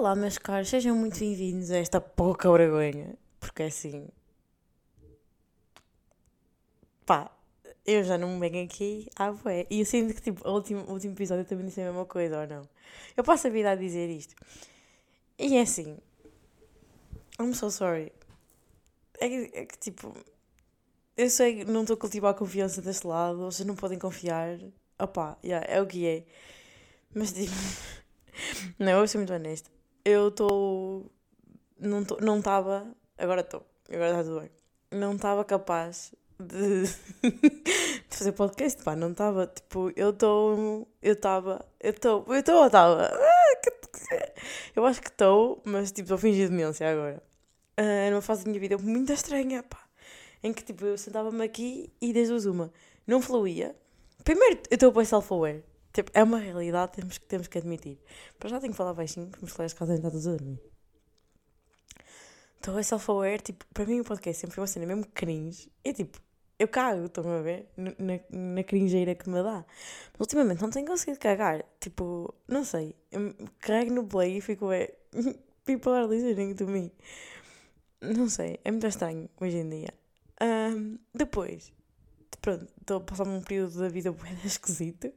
Olá, meus caros, sejam muito bem-vindos a esta pouca vergonha, porque assim. Pá, eu já não me venho aqui à bué. E eu sinto que, tipo, o último, o último episódio eu também disse a mesma coisa, ou não? Eu passo a vida a dizer isto. E é assim. I'm so sorry. É que, é que tipo. Eu sei que não estou a cultivar a confiança deste lado, vocês não podem confiar. Opá, yeah, é o que é. Mas tipo. Não, eu vou ser muito honesta. Eu estou. Não não estava. Agora estou. Agora está tudo bem. Não estava capaz de, de fazer podcast, pá. Não estava. Tipo, eu estou. Eu estava. Eu estou. Eu estou ou estava? Eu acho que estou, mas tipo, estou a fingir demência agora. Uh, numa fase da minha vida muito estranha, pá. Em que tipo, eu sentava-me aqui e desde o uma não fluía. Primeiro, eu estou pôr self-aware. Tipo, é uma realidade, temos que, temos que admitir. Para já tenho que falar baixinho, porque meus colegas de casa ainda estão a dormir. Então é self-aware, tipo, para mim o podcast sempre foi uma cena mesmo cringe. E tipo, eu cago, estão a ver? Na, na cringeira que me dá. Mas ultimamente não tenho conseguido cagar. Tipo, não sei. Eu carrego no play e fico, é. People are listening to me. Não sei, é muito estranho hoje em dia. Um, depois, pronto, estou a passar um período da vida bem esquisito.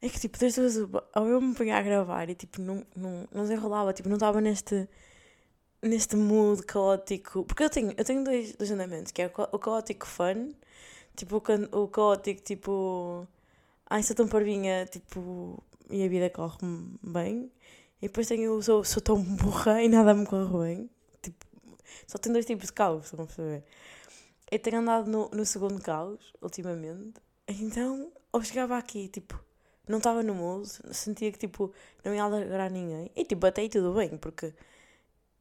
É que tipo, desde ao eu me pegar a gravar e tipo, não, não, não desenrolava, tipo, não estava neste, neste mood caótico. Porque eu tenho, eu tenho dois, dois andamentos, que é o caótico fun, tipo, o, o caótico tipo, ai, sou tão parvinha, tipo, e a vida corre-me bem. E depois tenho o sou, sou tão burra e nada me corre bem. Tipo, só tenho dois tipos de caos, estão a perceber? Eu tenho andado no, no segundo caos, ultimamente. Então, eu chegava aqui, tipo, não estava no mood, sentia que tipo não ia alegrar ninguém. E tipo, até aí tudo bem, porque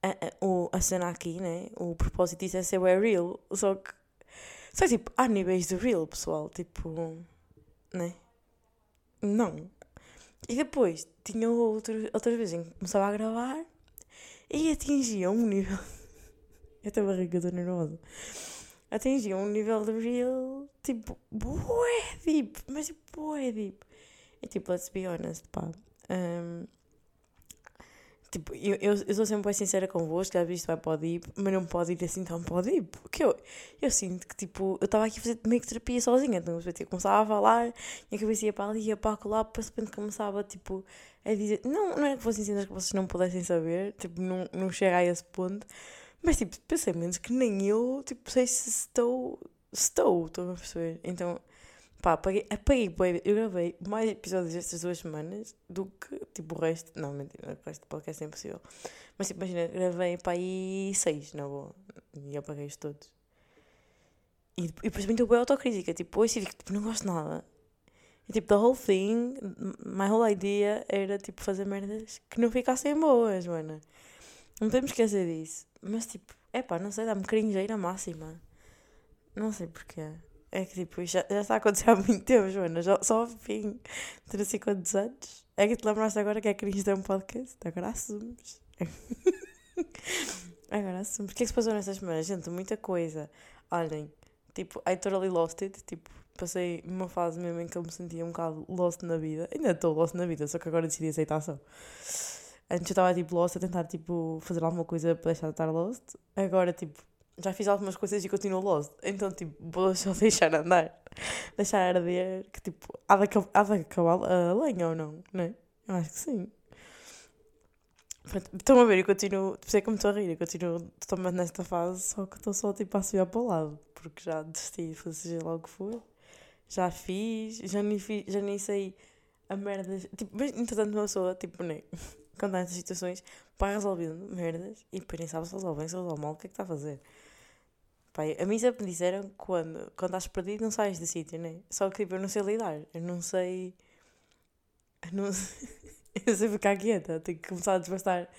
a, a, a cena aqui, né? O propósito disso é ser o real. Só que. Só tipo, há níveis de real, pessoal. Tipo. Né? Não. E depois tinha outro, outras vezes em que começava a gravar e atingia um nível. Eu estou barriga, estou nervosa. Atingia um nível de real tipo, bué deep, mas tipo, bué deep. E tipo, let's be honest, pá. Um, tipo, eu, eu, sou sempre bem sincera convosco, já visto vai para o deep, mas não pode ir assim tão para o deep. Porque eu, eu sinto que tipo, eu estava aqui a fazer meio que terapia sozinha, então eu começava a falar, a cabeça ia para ali, ia para lá, depois de repente começava tipo a dizer, não, não é que fossem cenas que vocês não pudessem saber, tipo, não, não chega a esse ponto, mas tipo, pensamentos que nem eu, tipo, sei se estou, estou, estou a perceber. Então Pá, apaguei, apaguei Eu gravei mais episódios estas duas semanas do que, tipo, o resto. Não, mentira, o resto do podcast é impossível. Mas, tipo, imagina, gravei para aí seis, na boa. E apaguei-os todos. E, e depois estou bem autocrítica. Tipo, hoje digo, tipo, não gosto nada. E, tipo, the whole thing, my whole idea era, tipo, fazer merdas que não ficassem boas, mano. Não podemos esquecer disso. Mas, tipo, é pá, não sei, dá-me cringeira máxima. Não sei porquê. É que tipo, já, já está a acontecer há muito tempo, Joana. Já, só ao fim de não sei quantos anos. É que te lembraste agora que é cringe de um podcast? Agora assumes. agora assumes. O que é que se passou nestas semanas? Gente, muita coisa. Olhem, tipo, I totally lost it. Tipo, passei uma fase mesmo em que eu me sentia um bocado lost na vida. Ainda estou lost na vida, só que agora decidi aceitar só. Antes eu estava tipo lost a tentar tipo fazer alguma coisa para deixar de estar lost. Agora tipo já fiz algumas coisas e continuo lost. Então, tipo, vou só deixar andar. Deixar arder, que tipo, há de, há de acabar a lenha ou não, não é? Eu acho que sim. Estão a ver, eu continuo, sei como estou a rir, eu continuo totalmente nesta fase, só que estou só tipo a subir para o lado, porque já desisti de fazer logo que for. Já fiz, já nem, fiz, já nem sei a merda. Tipo, mas entretanto, uma pessoa, tipo, nem. Quando há estas situações, vai resolvendo merdas e depois nem sabe se resolve se resolve mal, o que é que está a fazer? Pai, a mim sempre me disseram quando, quando estás perdido não sais do sítio, né? Só que tipo, eu não sei lidar, eu não sei. Eu não sei, eu sei ficar quieta, tenho que começar a desbastar.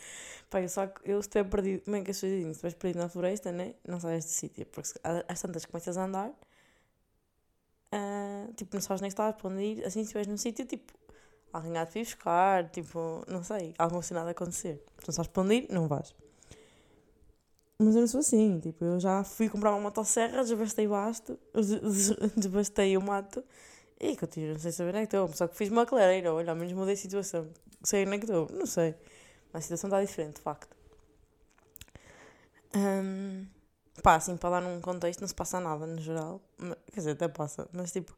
Pai, só que eu estiver perdido, como é que eu estou dizendo? Se estiveres perdido na floresta, né? Não sais do sítio, porque às tantas começas a andar, uh, tipo, não sabes nem estás para onde ir, assim, se estiveres num sítio, tipo, alguém há de buscar, tipo, não sei, alguma cena de acontecer. Se não sabes para onde ir, não vais. Mas eu não sou assim, tipo, eu já fui comprar uma motosserra, desbastei o basto, desbastei o mato e continuo, sei saber onde é que estou. Só que fiz uma clareira, olha, ao menos mudei a situação. Sei onde é que estou, não sei. A situação está diferente, de facto. Um, pá, assim, para dar num contexto, não se passa nada no geral. Quer dizer, até passa, mas tipo,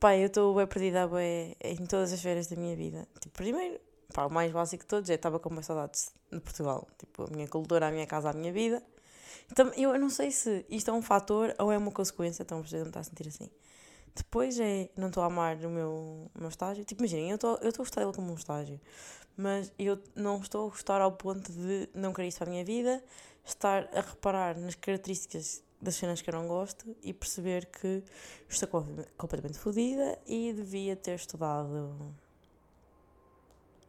pá, eu estou bem perdida bem, em todas as férias da minha vida. Tipo, primeiro, pá, o mais básico de todos é estava com mais saudades de Portugal. Tipo, a minha cultura, a minha casa, a minha vida. Então, eu não sei se isto é um fator ou é uma consequência, então você não está a sentir assim. Depois é, não estou a amar o meu, o meu estágio. Tipo, imaginem, eu estou a gostar dele como um estágio, mas eu não estou a gostar ao ponto de não querer isso para a minha vida, estar a reparar nas características das cenas que eu não gosto e perceber que estou completamente fodida e devia ter estudado.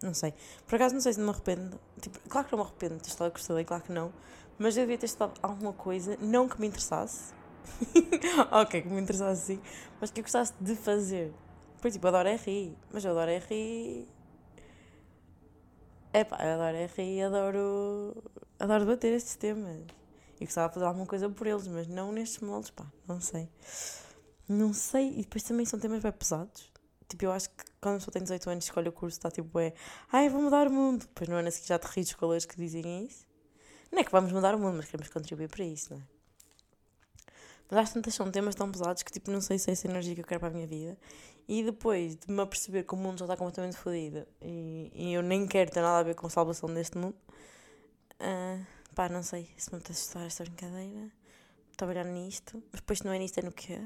Não sei. Por acaso não sei se me arrependo. Tipo, claro que não me arrependo de ter estudado que claro que não. Mas eu devia ter estudado alguma coisa, não que me interessasse. ok, que me interessasse sim, mas que eu gostasse de fazer. Por tipo, adoro RI, mas eu adoro RI. É pá, eu adoro RI e adoro, adoro debater estes temas. E gostava de fazer alguma coisa por eles, mas não nestes moldes, pá, não sei. Não sei, e depois também são temas bem pesados. Tipo, eu acho que quando a pessoa tem 18 anos escolhe o curso, está tipo, é, ai, vou mudar o mundo. Depois não é assim já te ri de escolas que dizem isso. Não é que vamos mudar o mundo, mas queremos contribuir para isso, não é? Mas às tantas são temas tão pesados que tipo, não sei se é essa energia que eu quero para a minha vida. E depois de me aperceber que o mundo já está completamente fodido e, e eu nem quero ter nada a ver com a salvação deste mundo, uh, pá, não sei se me apetece estudar esta brincadeira, trabalhar nisto, mas depois não é nisto, é no quê?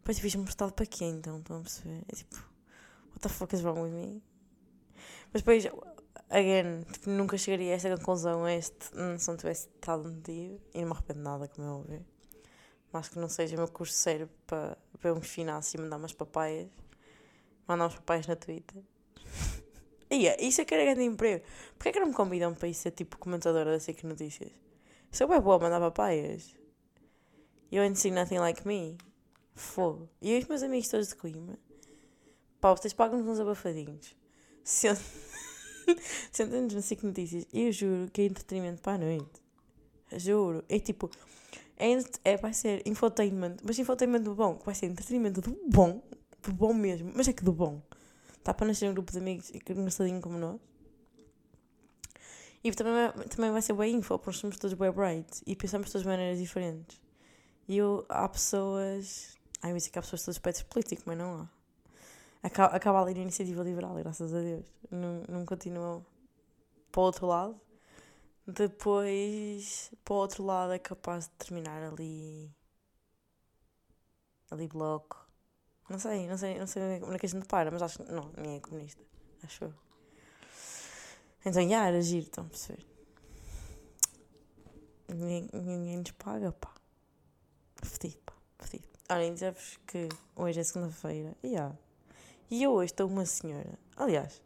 Depois eu fiz-me estado para quê então? Estão a perceber? É tipo, what the fuck is wrong with me? Mas depois, again, tipo, nunca chegaria a esta conclusão, a este, se não tivesse estado metido, e não me arrependo nada, como é óbvio. Mas que não seja o meu curso sério para, eu me finar e mandar umas papaias. Mandar umas papaias na Twitter. Ia, isso é que era grande emprego. Porquê é que não me convidam para isso ser tipo comentadora da SIC Notícias? Se eu é boa a mandar papaias. Eu ensino nothing like me. Fogo. E eu e os meus amigos todos de Coimbra. Pá, vocês pagam-nos uns abafadinhos. Sentamos no SIC Notícias. Eu juro que é entretenimento para a noite. Juro. É tipo, é, é, vai ser infotainment, mas infotainment do bom, vai ser entretenimento do bom, do bom mesmo, mas é que do bom. Está para nascer um grupo de amigos engraçadinho como nós. E também vai, também vai ser bem info, porque somos todos bem bright e pensamos todas de maneiras diferentes. E eu, há pessoas. Ai, mas é que há pessoas de todo espectro político, mas não há. Acaba, acaba ali na iniciativa liberal, graças a Deus. Não, não continua para o outro lado. Depois, para o outro lado, é capaz de terminar ali. Ali bloco. Não sei, não sei, não sei onde é que a gente para, mas acho que não, ninguém é comunista. Acho eu. Então, já, era giro, estão a perceber? Ninguém, ninguém nos paga, pá. Fedido, pá, fedido. Olhem, dizer-vos que hoje é segunda-feira. Yeah. E eu hoje estou uma senhora. Aliás,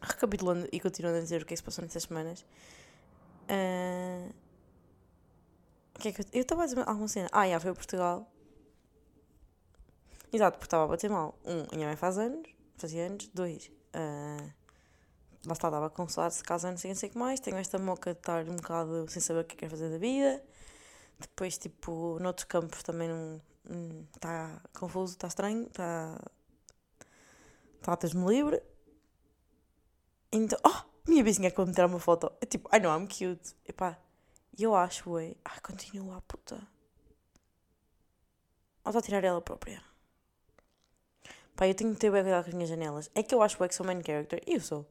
recapitulando e continuando a dizer o que é que se passou nessas semanas. Uh, que é que eu. Estava a dizer alguma cena. Ah, já foi a Portugal. Exato, porque estava a bater mal. Um, minha mãe faz anos, fazia anos. Dois, uh, lá está, estava a consolar-se casa não sei o que mais. Tenho esta moca de estar um bocado sem saber o que é quer fazer da vida. Depois, tipo, noutros campos também não. Está confuso, está estranho, está. Está me livre. Então, oh, minha vizinha quando me tirar uma foto, é tipo, I know I'm cute. Epá, eu acho, ué, ai, continua a puta. Ou está a tirar ela própria. Pá, eu tenho que ter bem cuidado com as minhas janelas. É que eu acho ué, que sou main character. E eu sou.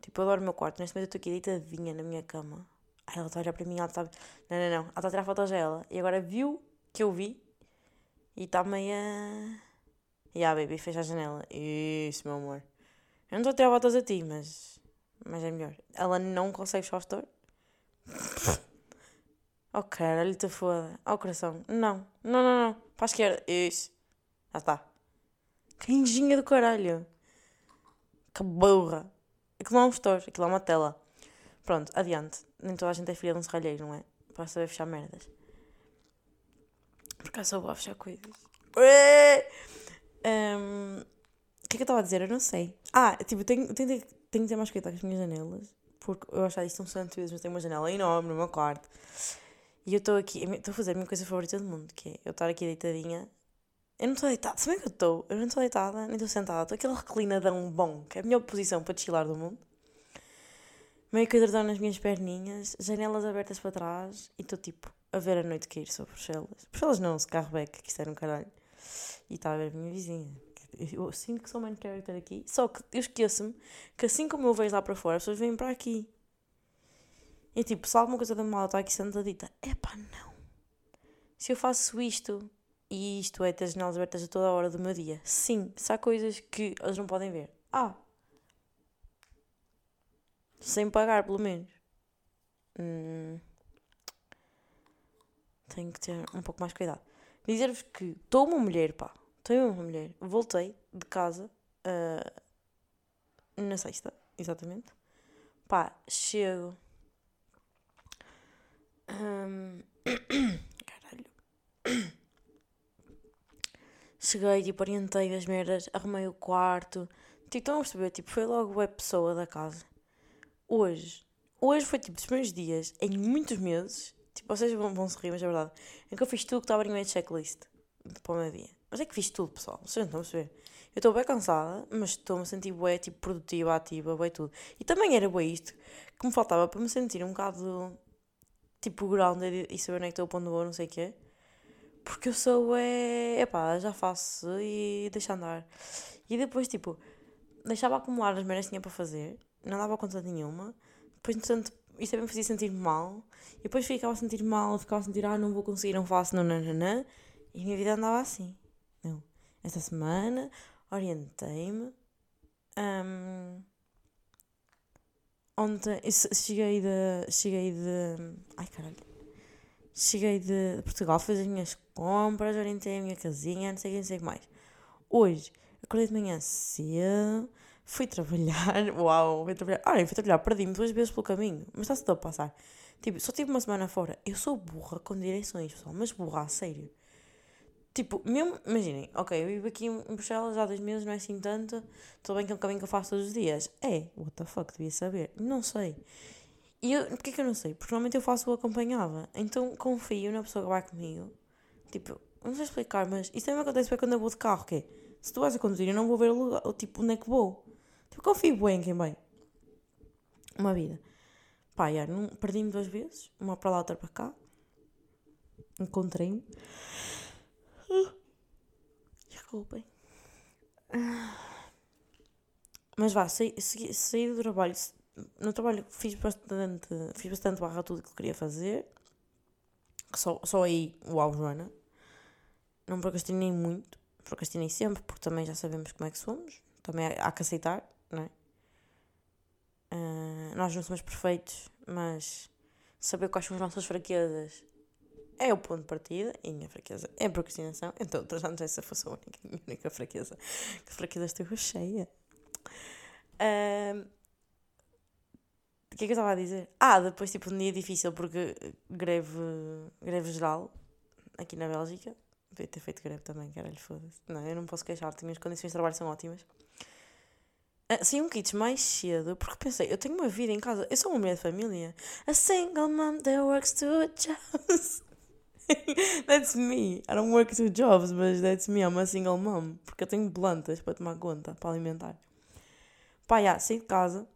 Tipo, eu adoro o meu quarto. Neste momento eu estou aqui deitadinha na minha cama. Ai, ela está a olhar para mim, ela está. Não, não, não. Ela está a tirar fotos dela. E agora viu que eu vi. E está meia. E yeah, baby, fecha a janela. Isso, meu amor. Eu não estou a tirar fotos a ti, mas mas é melhor. Ela não consegue fechar o store? oh caralho, está foda. Oh, coração. Não, não, não, não. Para a esquerda. Isso. Já está. Que engenha do caralho. Que burra. Aquilo não é um store, aquilo é uma tela. Pronto, adiante. Nem toda a gente é filha de um serralheiro, não é? Para saber fechar merdas. Por acaso sou boa a fechar coisas. Um, o que é que eu estava a dizer? Eu não sei. Ah, tipo, tenho, tenho, tenho que ter mais cuidado com as minhas janelas, porque eu acho que isto são santos vezes, mas tenho uma janela enorme no meu quarto. E eu estou aqui, estou a fazer a minha coisa favorita do mundo, que é eu estar aqui deitadinha. Eu não estou deitada, se bem que eu estou, eu não estou deitada, nem estou sentada, estou aquele reclinadão bom, que é a melhor posição para chilar do mundo. Meio que edredom nas minhas perninhas, janelas abertas para trás e estou tipo a ver a noite cair sobre Bruxelas. Bruxelas não, se Carrebec, que isto era um caralho. E está a ver a minha vizinha. Eu sinto que sou main character aqui, só que eu esqueço-me que assim como eu vejo lá para fora, as pessoas vêm para aqui. E tipo, se alguma coisa da mal está aqui sentadita, é pá, não. Se eu faço isto, e isto é ter as janelas abertas a toda a hora do meu dia, sim, se há coisas que eles não podem ver. Ah, sem pagar, pelo menos. Hum, tenho que ter um pouco mais cuidado. Dizer-vos que estou uma mulher, pá. Estou uma mulher. Voltei de casa uh, na sexta, exatamente. Pá, chego. Um, caralho. Cheguei, tipo, orientei as merdas, arrumei o quarto. Tipo, estão a perceber? Tipo, foi logo a pessoa da casa hoje, hoje foi tipo dos meus dias em muitos meses, tipo, vocês vão, vão se rir, mas é verdade, em que eu fiz tudo que estava na minha checklist para o meu dia. Mas é que fiz tudo, pessoal, vocês não estão a perceber. Eu estou bem cansada, mas estou-me a sentir tipo, produtiva, ativa, bem tudo. E também era bem isto que me faltava para me sentir um bocado, tipo, grounded e saber onde é que estou, para onde vou, não sei o quê. Porque eu sou, é, epá, já faço e deixa andar. E depois, tipo, deixava acumular as merdas que tinha para fazer não dava conta nenhuma. Depois, entretanto, isso também me fazia sentir mal. E depois ficava a sentir mal, ficava a sentir, ah, não vou conseguir, não faço, não, não, não, não. E a minha vida andava assim. Não. Esta semana orientei-me. Um, ontem cheguei de. Cheguei de. Ai caralho. Cheguei de Portugal, fiz as minhas compras, orientei a minha casinha, não sei não sei o que mais. Hoje, acordei de manhã cedo Fui trabalhar, uau, fui trabalhar. Olha, fui trabalhar, perdi-me duas vezes pelo caminho, mas está-se a passar. Tipo, só tive uma semana fora. Eu sou burra com direções, pessoal, mas burra a sério. Tipo, mesmo, imaginem, ok, eu vivo aqui em Bruxelas há dois meses, não é assim tanto. Estou bem que é um caminho que eu faço todos os dias. É, what the fuck, devia saber. Não sei. E eu, porquê que eu não sei? Porque normalmente eu faço o acompanhada. Então confio na pessoa que vai comigo. Tipo, não sei explicar, mas isso também acontece quando eu vou de carro, que é, se tu vais a conduzir, eu não vou ver o lugar, tipo, onde é que vou. Tipo, confio bem em quem vem. Uma vida. Pá, já, não, perdi-me duas vezes. Uma para lá, outra para cá. Encontrei-me. Desculpem. Mas vá, saí, saí, saí do trabalho. No trabalho fiz bastante, fiz bastante barra tudo que eu queria fazer. Só, só aí, uau, Joana. Não procrastinei muito. Procrastinei sempre, porque também já sabemos como é que somos. Também há que aceitar não é? Uh, nós não somos perfeitos, mas saber quais são as nossas fraquezas é o ponto de partida e a minha fraqueza é a procrastinação. Então, antes essa fosse a única, a minha única fraqueza. Que fraqueza estou cheia. Uh, o que é que eu estava a dizer? Ah, depois tipo um dia difícil porque greve, greve geral aqui na Bélgica. Devia ter feito greve também, caralho, foda-se. Não, eu não posso queixar, as condições de trabalho são ótimas. Saí um kits mais cedo porque pensei, eu tenho uma vida em casa, eu sou uma mulher de família. A single mom that works two jobs. that's me. I don't work two jobs, but that's me. I'm a single mom. Porque eu tenho plantas para tomar conta, para alimentar. Pá, já, saí de casa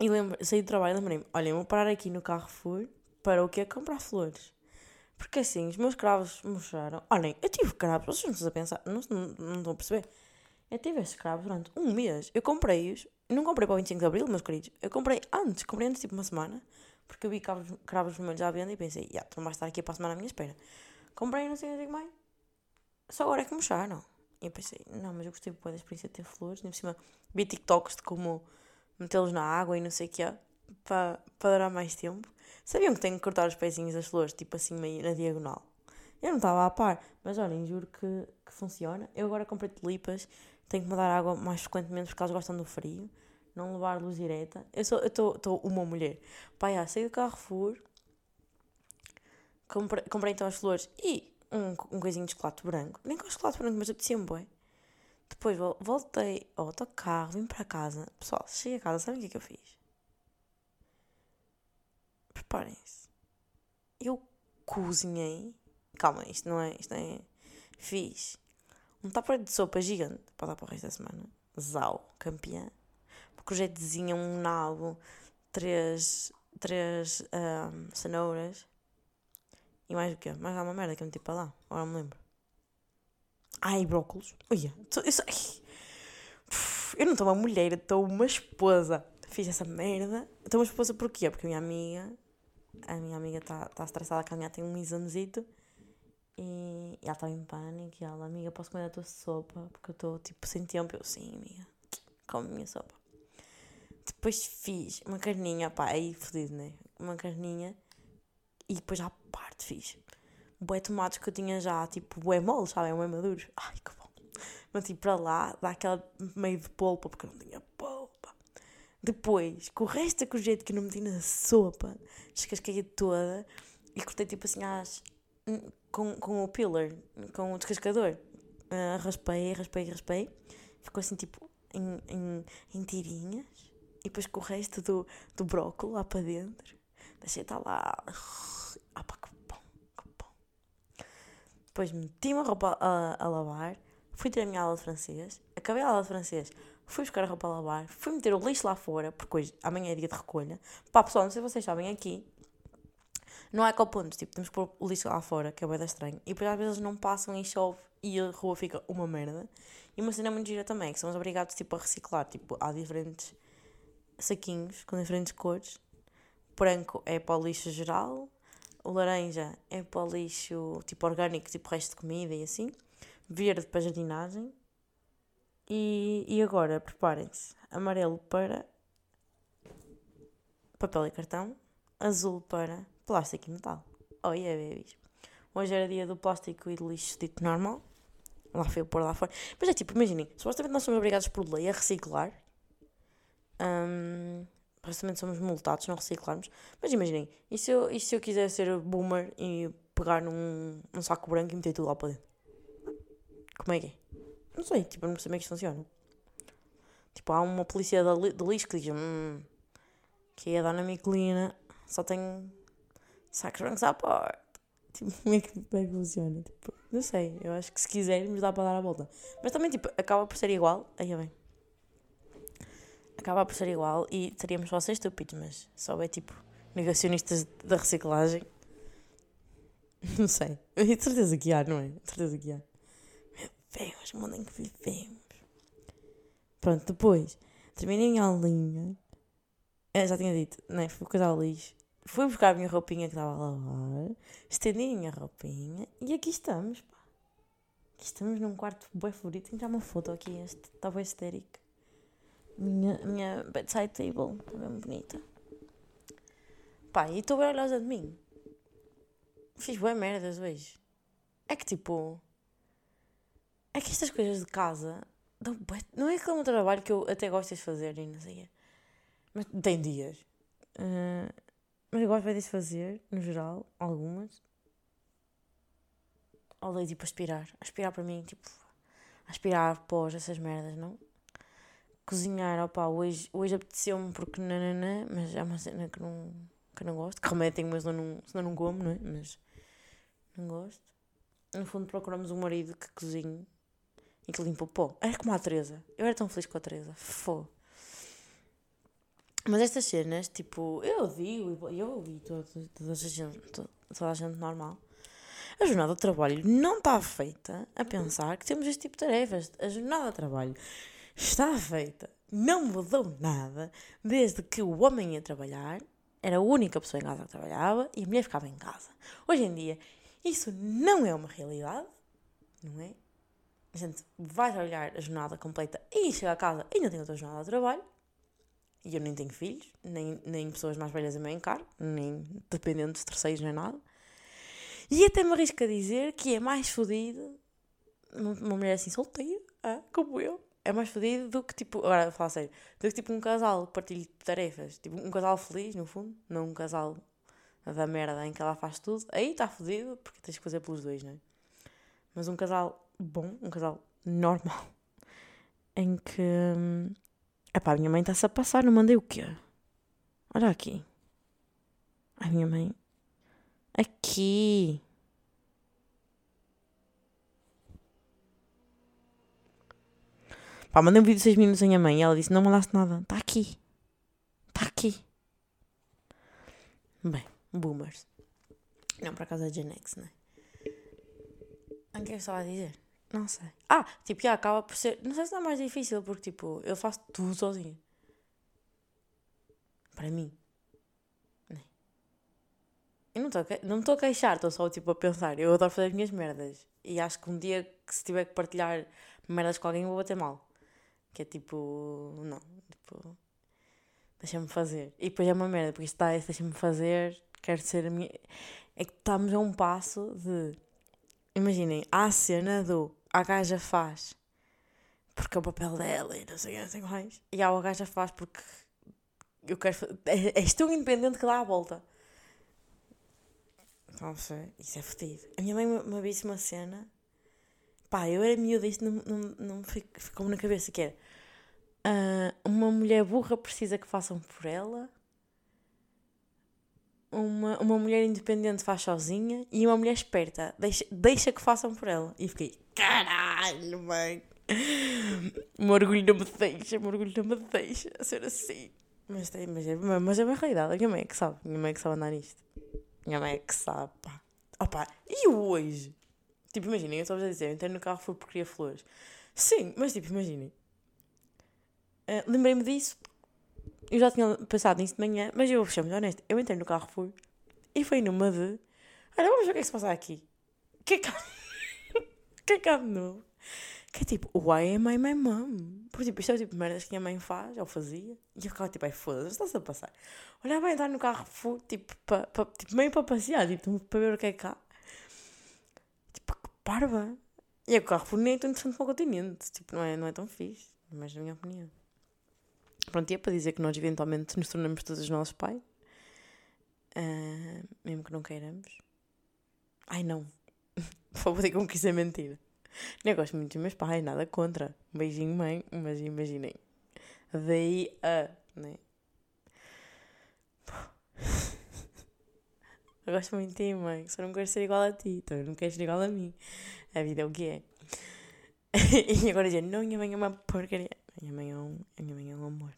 e lembro, saí do trabalho e lembrei-me: olha, vou parar aqui no Carrefour para o quê? Comprar flores. Porque assim, os meus cravos murcharam. Olhem, eu tive cravos, vocês não estão a pensar, não, não, não estão a perceber. Eu tive estes cravos durante um mês. Eu comprei-os. Não comprei para o 25 de Abril, meus queridos. Eu comprei antes. Comprei antes, tipo, uma semana. Porque eu vi cravos, cravos vermelhos à venda e pensei, já, yeah, tu não vais estar aqui para a semana à minha espera. Comprei não sei o que mais. Só agora é que murcharam. E eu pensei, não, mas eu gostei da experiência de ter flores. Nem por cima, vi TikToks de como metê-los na água e não sei o que é. Para, para durar mais tempo. Sabiam que tenho que cortar os pezinhos das flores, tipo assim, meio na diagonal. Eu não estava a par, mas olhem, juro que, que funciona. Eu agora comprei tulipas tenho que mudar água mais frequentemente porque elas gostam do frio. Não levar luz direta. Eu estou uma mulher. Pai, ah, saí do Carrefour. Comprei, comprei então as flores e um, um coisinho de chocolate branco. Nem com chocolate branco, mas apetecia-me bem. Depois voltei ao autocarro, vim para casa. Pessoal, cheguei a casa, sabem o que é que eu fiz? Preparem-se. Eu cozinhei. Calma, isto não é. Isto não é. Fiz um tupper de sopa gigante para dar para o resto da semana. Zau, campeã. Porque o jeito desenha um nabo três, três um, cenouras e mais o quê? Mais alguma merda que eu meti para lá, agora não me lembro. Ai, brócolos. Olha, eu não estou uma mulher, estou uma esposa. Fiz essa merda. Estou uma esposa porquê? Porque a minha amiga, a minha amiga está tá estressada que a minha tem um examezito e, ela está em pânico e ela, amiga, posso comer a tua sopa? Porque eu estou tipo sem tempo. Eu, sim, amiga, come a minha sopa. Depois fiz uma carninha, pá, aí fodido, né? Uma carninha e depois à parte fiz bué tomates que eu tinha já, tipo, bué moles, sabem, bué maduros. Ai, que bom. Meti para lá, dá aquela meio de polpa, porque eu não tinha polpa. Depois, com o resto da courgette que eu não meti na sopa, descasquei toda e cortei tipo assim as com, com o pillar, com o descascador. Uh, raspei, raspei, raspei. Ficou assim tipo em, em, em tirinhas. E depois com o resto do, do brócolis lá para dentro. Deixei estar lá. Ah, pá, que bom, que bom. Depois meti uma roupa a, a lavar. Fui ter a minha aula de francês. Acabei a aula de francês. Fui buscar a roupa a lavar. Fui meter o lixo lá fora. Porque hoje, amanhã é dia de recolha. Pá, pessoal, não sei se vocês sabem aqui. Não é ponto tipo, temos que pôr o lixo lá fora, que é bem estranho. E depois às vezes não passam e chove e a rua fica uma merda. E uma cena muito gira também, que somos obrigados tipo, a reciclar. Tipo, há diferentes saquinhos com diferentes cores. O branco é para o lixo geral, o laranja é para o lixo tipo orgânico, tipo resto de comida e assim. Verde para jardinagem. E, e agora, preparem-se. Amarelo para papel e cartão. Azul para plástico e metal. Oh yeah, babies. Hoje era dia do plástico e do lixo dito normal. Lá foi pôr lá fora. Mas é tipo, imaginem, supostamente nós somos obrigados por lei a reciclar. Um, somos multados não reciclarmos. Mas imaginem, e se, eu, e se eu quiser ser boomer e pegar num, num saco branco e meter tudo lá para dentro? Como é que é? Não sei, tipo, não sei como é que isto funciona. Tipo, há uma polícia de lixo que diz: hum, que é a dona Miquelina só tem brancos à porta. Tipo, como é que, como é que funciona? Tipo, não sei, eu acho que se quisermos dá para dar a volta. Mas também, tipo, acaba por ser igual. Aí, bem. Acaba por ser igual e teríamos só ser estúpidos, mas só é tipo negacionistas da reciclagem. Não sei. De certeza que há, não é? De certeza que há. Meu Deus, mundo em que vivemos. Pronto, depois terminei a aulinha. Eu já tinha dito, né? Fui coisa ao lixo fui buscar a minha roupinha que estava a lavar, estendi a minha roupinha e aqui estamos, pá. Aqui estamos num quarto bem favorito. Tenho já uma foto aqui, este está bem estérico. Minha, minha bedside table, está bem bonita. Pá, e estou bem orgulhosa de mim. Fiz bem merdas hoje. É que tipo. É que estas coisas de casa. Não é aquele meu trabalho que eu até gosto de fazer e não sei. Mas tem dias. Uh, mas eu gosto bem de fazer, no geral, algumas. Odeio tipo aspirar. Aspirar para mim, tipo, aspirar pós, essas merdas, não? Cozinhar, opá, hoje, hoje apeteceu-me porque nananã, mas é uma cena que não, que não gosto. Que remédio tenho, mas não, senão não como, não é? Mas não gosto. No fundo, procuramos um marido que cozinhe e que limpa o pó. Era como a Teresa. Eu era tão feliz com a Teresa. Fô. Mas estas cenas, tipo, eu digo, eu ouvi toda, toda, a gente, toda a gente normal. A jornada de trabalho não está feita a pensar que temos este tipo de tarefas. A jornada de trabalho está feita, não mudou nada desde que o homem ia trabalhar, era a única pessoa em casa que trabalhava e a mulher ficava em casa. Hoje em dia, isso não é uma realidade, não é? A gente vai trabalhar a jornada completa e chega a casa e ainda tem outra jornada de trabalho e eu nem tenho filhos, nem, nem pessoas mais velhas a me encargo, nem dependentes de terceiros, nem nada. E até me arrisco a dizer que é mais fodido uma mulher assim solteira, ah, como eu, é mais fodido do que tipo, agora vou falar sério, do que tipo um casal partilho de tarefas, tipo um casal feliz no fundo, não um casal da merda em que ela faz tudo, aí está fodido porque tens que fazer pelos dois, não é? Mas um casal bom, um casal normal, em que hum, Epá, a minha mãe está-se a passar, não mandei o quê? Olha aqui. A minha mãe. Aqui. Pá, mandei um vídeo de 6 minutos à minha mãe e ela disse: Não mandaste nada. Está aqui. Está aqui. Bem, boomers. Não, por acaso é Gen X, não é? O que é que eu estava a dizer? Não sei. Ah, tipo, já acaba por ser. Não sei se não é mais difícil, porque tipo, eu faço tudo sozinho. Para mim. Né? Eu não estou não me estou a queixar, estou só tipo a pensar. Eu adoro fazer as minhas merdas. E acho que um dia que se tiver que partilhar merdas com alguém vou bater mal. Que é tipo. Não. Tipo. Deixa-me fazer. E depois é uma merda, porque isto está, deixa-me fazer, quero ser a minha. É que estamos a um passo de. Imaginem, há a cena do a gaja faz porque é o papel dela e não sei o que, mais. E há a gaja faz porque eu quero. És tão independente que dá a volta. Não sei, isso é fodido. A minha mãe me, disse uma cena. Pá, eu era miúda, isto não, não, não ficou-me na cabeça, que era... Uh, uma mulher burra precisa que façam por ela. Uma, uma mulher independente faz sozinha. E uma mulher esperta deixa, deixa que façam por ela. E fiquei, caralho, mãe. O meu orgulho não me deixa, o meu orgulho não me deixa ser assim. Mas, tem, mas, é, mas é uma realidade. A minha mãe é que sabe. Minha mãe é que sabe andar nisto. Minha mãe é que sabe, pá. Opa, e hoje? Tipo, imaginem, eu estava a dizer, eu entrei no carro foi porque queria flores. Sim, mas tipo, imaginem. Uh, Lembrei-me disso. Eu já tinha pensado nisso de manhã, mas eu chamo-me honesto. Eu entrei no carro fui e foi numa de. Olha, vamos ver o que é que se passa aqui. O que é que há? O que é que há de novo? Que é tipo, why am I my mom? Por tipo, isto é o tipo de merdas que a minha mãe faz, ou fazia. E eu ficava tipo, ai foda-se, está-se a passar. Olha, vai entrar no carro, fui, tipo, pa, pa, tipo, meio para passear, tipo, para ver o que é que há. Tipo, que parva. E é o carro fui nem é tão interessante para o continente. Tipo, não é, não é tão fixe. Mas na minha opinião. Pronto, e é para dizer que nós eventualmente nos tornamos todos os nossos pais. Uh, mesmo que não queiramos. Ai não. Por favor, digam que isso é mentira. Nem gosto muito dos meus pais, nada contra. Um beijinho, mãe, mas imaginem. Daí a. Né? Eu gosto muito de ti, mãe. Só não quero ser igual a ti. Então não queres ser igual a mim. A vida é o que é. e agora dizer, não, minha mãe é uma porcaria. Minha mãe é um, minha mãe é um amor.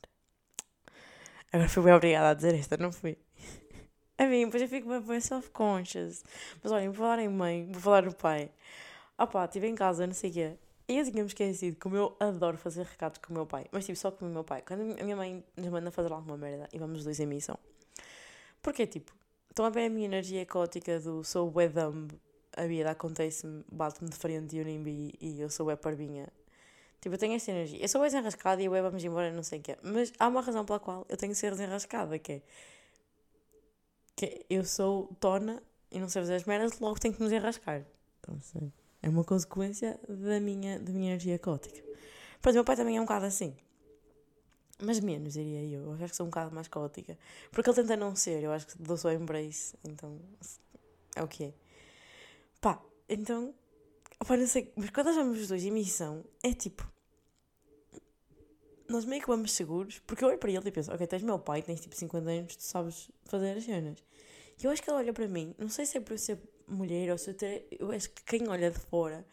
Agora fui bem obrigada a dizer esta, não fui? A mim, depois eu fico bem self-conscious. Mas olhem, vou falar em mãe, vou falar no pai. Ah pá, estive em casa, não sei o quê. E eu tinha-me esquecido como eu adoro fazer recados com o meu pai. Mas tipo, só com o meu pai. Quando a minha mãe nos manda fazer alguma merda e vamos os dois em missão. Porque tipo, estão a ver a minha energia caótica do sou bué dumb, a vida acontece-me, bate-me de frente e eu nem vi e eu sou bué parvinha. Tipo, eu tenho essa energia. Eu sou bué desenrascada e eu vamos embora, não sei o quê. Mas há uma razão pela qual eu tenho que ser desenrascada, que é... Que eu sou tona e não sei fazer as merdas, logo tenho que me desenrascar. Então, sei. É uma consequência da minha, da minha energia caótica. Pois, meu pai também é um bocado assim. Mas menos, diria eu. Eu acho que sou um bocado mais caótica. Porque ele tenta não ser. Eu acho que dou só embrace. Então, é o que é. Pá, então... Opa, não sei. Mas quando nós vamos os dois em missão, é tipo... Nós meio que vamos seguros. Porque eu olho para ele e penso... Ok, tens meu pai, tens tipo 50 anos, tu sabes fazer as cenas. E eu acho que ele olha para mim. Não sei se é por ser mulher, ou se eu, ter, eu acho que quem olha de fora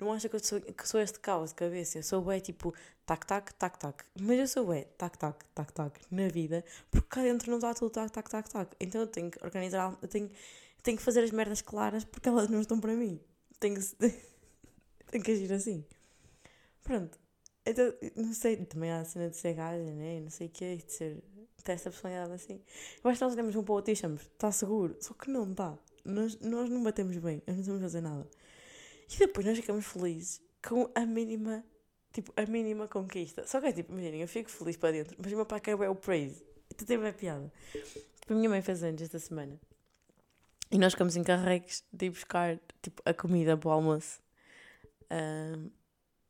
não acha que eu sou, que sou este caos de cabeça. Eu sou bem tipo tac tac, tac tac. Mas eu sou bem tac tac, tac tac na vida, porque cá dentro não está tudo tac tac, tac tac. Então eu tenho que organizar, eu tenho, tenho que fazer as merdas claras porque elas não estão para mim. Tenho que, tenho que agir assim. Pronto. Então, não sei, também há a cena de ser gaja, né? Não sei o é, de ser, ter essa personalidade assim. Eu acho que nós temos um pouco e achamos, está seguro, só que não está nós, nós não batemos bem, nós não sabemos fazer nada. E depois nós ficamos felizes com a mínima, tipo, a mínima conquista. Só que é tipo, imaginem, eu fico feliz para dentro, mas o meu pai quer o praise. Então tem bem piada. Tipo, a minha mãe fez anos esta semana. E nós ficamos encarregues de ir buscar, tipo, a comida para o almoço. Um,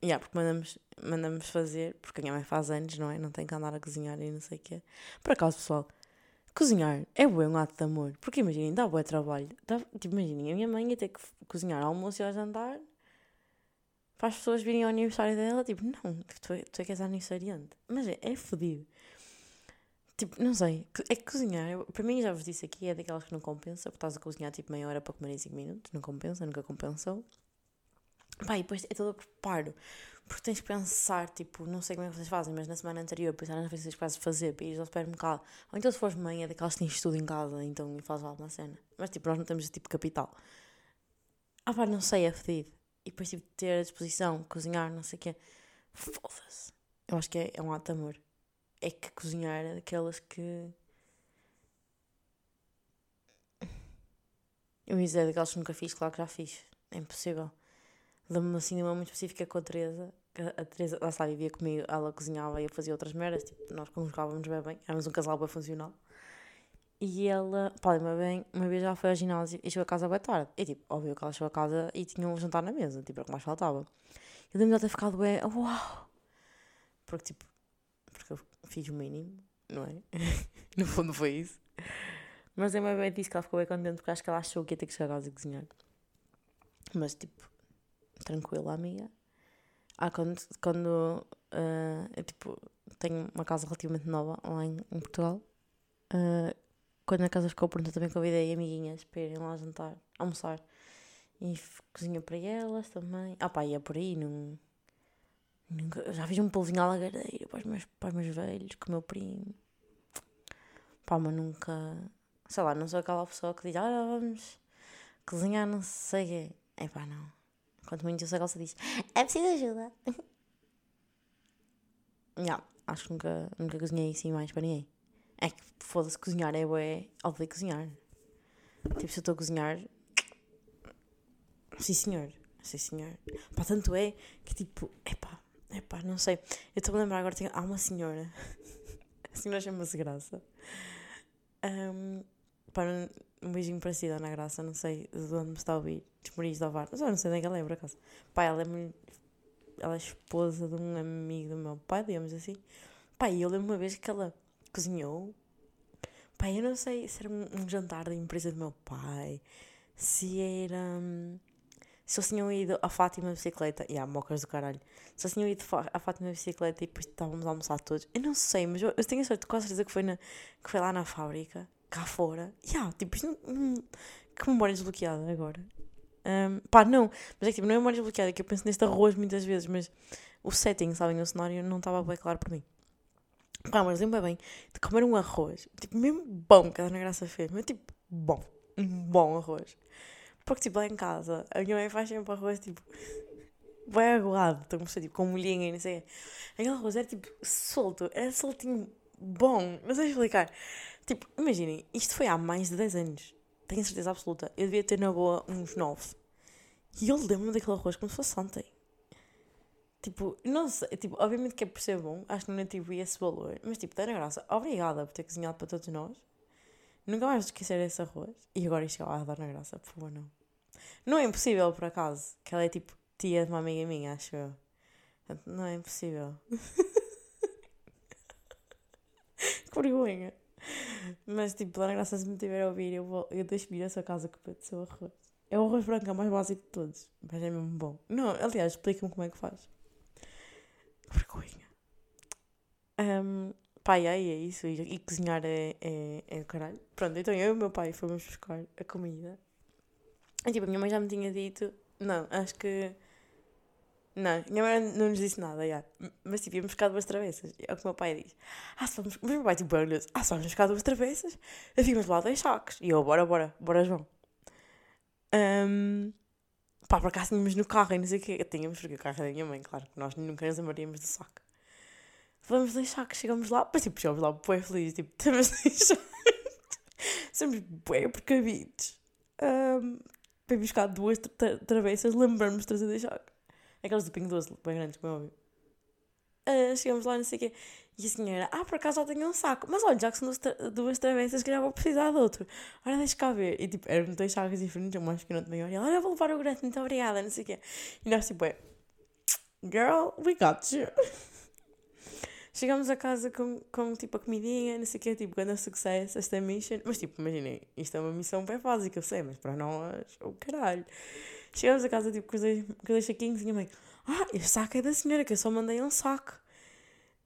yeah, porque mandamos, mandamos fazer, porque a minha mãe faz anos, não é? Não tem que andar a cozinhar e não sei o quê. Por acaso, pessoal, Cozinhar é bom, um ato de amor. Porque imaginem, dá bom trabalho. Dá, tipo, imaginem, a minha mãe ia ter que cozinhar almoço e ao jantar para as pessoas virem ao aniversário dela. Tipo, não, tu, é, tu é que és aniversariante. Mas é, é fodido. Tipo, não sei. É que cozinhar, para mim, já vos disse aqui, é daquelas que não compensa. Porque estás a cozinhar tipo meia hora para comer em 5 minutos. Não compensa, nunca compensou. Pá, e depois é todo o preparo. Porque tens que pensar, tipo, não sei como é que vocês fazem, mas na semana anterior pensar nas coisas que vais fazer para ir ao supermercado. Ou então se fores mãe é daquelas que tens tudo em casa, então fazes alguma cena. Mas tipo, nós não temos tipo capital. Ah pá, não sei, é fedido. E depois tipo, ter a disposição, cozinhar, não sei o quê. Foda-se. Eu acho que é, é um ato de amor. É que cozinhar é daquelas que. Eu ia dizer daquelas que nunca fiz, claro que já fiz. É impossível. Lembro-me assim de uma muito específica com a Teresa. A Teresa, lá está, vivia comigo, ela cozinhava e eu fazia outras merdas, tipo, nós conjugávamos bem bem, éramos um casal bem funcional. E ela, pá, uma, bem, uma vez já foi ao ginásio e chegou a casa bem tarde. E tipo, óbvio que ela chegou a casa e tinha um jantar na mesa, tipo, era o que mais faltava. Eu lembro de ter ficado bem, uau! Porque tipo, porque eu fiz o mínimo, não é? no fundo foi isso. Mas é uma bem disse que ela ficou bem contente porque acho que ela achou que ia ter que chegar a casa e cozinhar. Mas tipo, tranquila, amiga. Ah, quando, quando uh, eu tipo, tenho uma casa relativamente nova lá em, em Portugal. Uh, quando a casa ficou pronta também convidei amiguinhas para irem lá jantar, almoçar. E cozinha para elas também. Ah pá, ia por aí, não... Nunca, já fiz um polvinho à lagareira para os, meus, para os meus velhos, com o meu primo. Pá, mas nunca... Sei lá, não sou aquela pessoa que diz, ah, vamos cozinhar não sei o quê. É pá, não. Quanto muito que ela diz, é preciso ajuda. yeah, acho que nunca, nunca cozinhei assim mais para ninguém. É que foda-se, cozinhar é bué, óbvio cozinhar. Tipo, se eu estou a cozinhar. Sim senhor, sim senhor. Pá, tanto é que tipo, epá, epá, não sei. Eu estou a lembrar agora, há uma senhora. A senhora chama-se Graça. Um, pá, um beijinho para si, Dona Graça, não sei de onde me está a ouvir. Desmoris da VAR, mas eu não sei nem que ela é, por acaso. Pá, ela é, muito, ela é esposa de um amigo do meu pai, digamos assim. Pá, eu lembro uma vez que ela cozinhou. Pai, eu não sei se era um, jantar da empresa do meu pai, se era. Hum, se eles tinham ido à Fátima de bicicleta. E yeah, mocas do caralho. Se eles tinham ido à Fátima de bicicleta e depois estávamos a almoçar todos. Eu não sei, mas eu, eu tenho a sorte, certeza que foi, na, que foi lá na fábrica, cá fora. Yeah, tipo, isto não, que memória desbloqueada agora. Um, pá, não, mas é que tipo, não é memória desbloqueada, é que eu penso neste arroz muitas vezes, mas o setting, sabem, o cenário não estava bem claro para mim. Pá, mas lembro bem de comer um arroz, tipo, mesmo bom que a Dona Graça fez, mas tipo, bom, um bom arroz. Porque, tipo, lá em casa, a minha mãe faz sempre arroz, tipo, bem aguado, estou a mostrar, tipo, com molhinho e não sei. Aquele arroz era, tipo, solto, era soltinho, bom, não sei explicar. Tipo, imaginem, isto foi há mais de 10 anos, tenho certeza absoluta. Eu devia ter, na boa, uns 9. E eu lembro-me daquele arroz como se fosse ontem. Tipo, não sei, tipo, obviamente que é por ser bom, acho que não atribuí esse valor, mas tipo, Dana Graça, obrigada por ter cozinhado para todos nós. Nunca mais esquecer esse arroz. E agora isto é a Dona Graça, por favor, não. Não é impossível, por acaso, que ela é tipo tia de uma amiga minha, acho eu. Não é impossível. que vergonha. Mas tipo, Dona Graça, se me tiver a ouvir, eu, vou, eu deixo vir a sua casa que pede o seu arroz. É o arroz branco, é o mais básico de todos, mas é mesmo bom. Não, aliás, explica-me como é que faz vergonha. Um, pai, aí é isso. E, e cozinhar é, é, é caralho. Pronto, então eu e o meu pai fomos buscar a comida. E tipo, a minha mãe já me tinha dito. Não, acho que. Não, minha mãe não nos disse nada, já. Mas tipo, íamos buscar duas travessas. É o que meu pai diz. Ah, se vamos. Mas meu pai tipo, olha, ah, se vamos buscar duas travessas, vimos lá dois sacos. E eu, bora, bora, bora, João. Um, pá, por acaso tínhamos no carro e não sei o quê. Tínhamos, porque o carro é da minha mãe, claro, que nós nunca nos amaríamos do saco. Vamos deixar que chegamos lá, mas tipo, chegamos lá bem felizes, tipo, temos de deixar. Somos bem precavidos. Um, para buscar duas tra travessas, lembramos de trazer deixar. Aquelas do Pingo Doce, bem grandes, como é óbvio. Uh, chegamos lá, não sei o quê. E a senhora, ah, por acaso já tenho um saco. Mas olha, já que são duas, tra duas travessas, que já vou precisar de outro. Ora, deixa cá ver. E tipo, eram dois sacos diferentes, um mais pequeno, outro maior. E ela, olha, vou levar o grande, muito obrigada, não sei o quê. E nós tipo, é, girl, we got you. Chegamos a casa com, com tipo a comidinha, não sei o quê, tipo, grande sucesso, esta é mission. Mas tipo, imaginem, isto é uma missão bem básica, eu sei, mas para nós, o oh, caralho. Chegamos a casa tipo com os dois, dois saquinhos e a minha mãe, ah, este saco é da senhora, que eu só mandei um saco.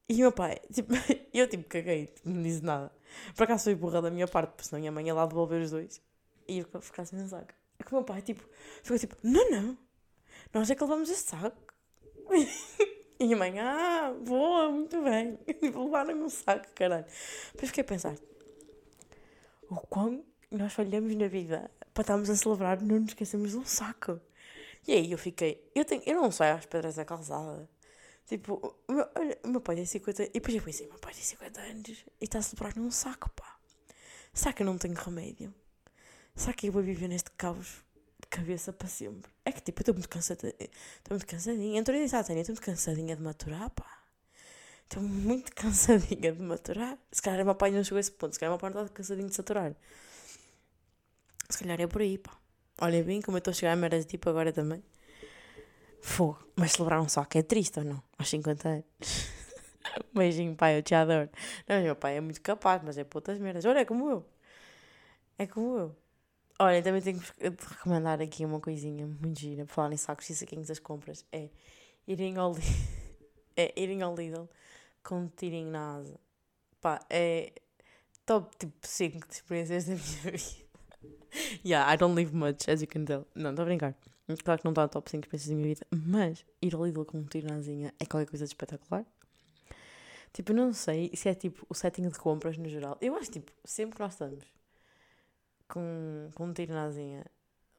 E o meu pai, tipo, eu tipo caguei, não disse nada. Por acaso foi burra da minha parte, porque senão a minha mãe ia lá devolver os dois. E eu ficasse sem saco. É que o meu pai, tipo, ficou tipo, não, não, nós é que levamos esse saco. e a mãe, ah, boa, muito bem. Levaram um saco, caralho. Depois fiquei a pensar, o quão nós falhamos na vida para estarmos a celebrar, não nos esquecemos de um saco. E aí eu fiquei, eu, tenho, eu não saio às pedras da calçada. Tipo, o meu, olha, o meu pai tem 50 E depois eu pensei, meu pai tem 50 anos e está a celebrar num saco, pá. Será que eu não tenho remédio? Será que eu vou viver neste caos de cabeça para sempre? É que tipo, eu estou muito cansada. Estou muito cansadinha. Entrou e disse à Tânia, estou muito cansadinha de maturar, pá. Estou muito cansadinha de maturar. Se calhar o meu pai não chegou a esse ponto. Se calhar o meu pai não está cansadinho de saturar. Se calhar é por aí, pá. Olha bem como eu estou a chegar a meras tipo agora também. Fogo. Mas celebrar um saco é triste ou não? Aos 50 anos. Beijinho, pai, eu te adoro. Não, meu pai é muito capaz, mas é putas merdas. Olha, é como eu. É como eu. Olha, também tenho que recomendar aqui uma coisinha muito gira, para falar em sacos e saquinhos das compras. É irem ao, é irem ao Lidl com um tirinho na asa. Pá, é top tipo 5 de experiências da minha vida. yeah, I don't live much, as you can tell. Não, estou a brincar. Claro que não está no top 5 de experiências da minha vida, mas ir ao Lidl com um tiro na asinha é qualquer coisa de espetacular. Tipo, eu não sei se é tipo o setting de compras no geral. Eu acho tipo, sempre que nós estamos com, com um tiro na asinha,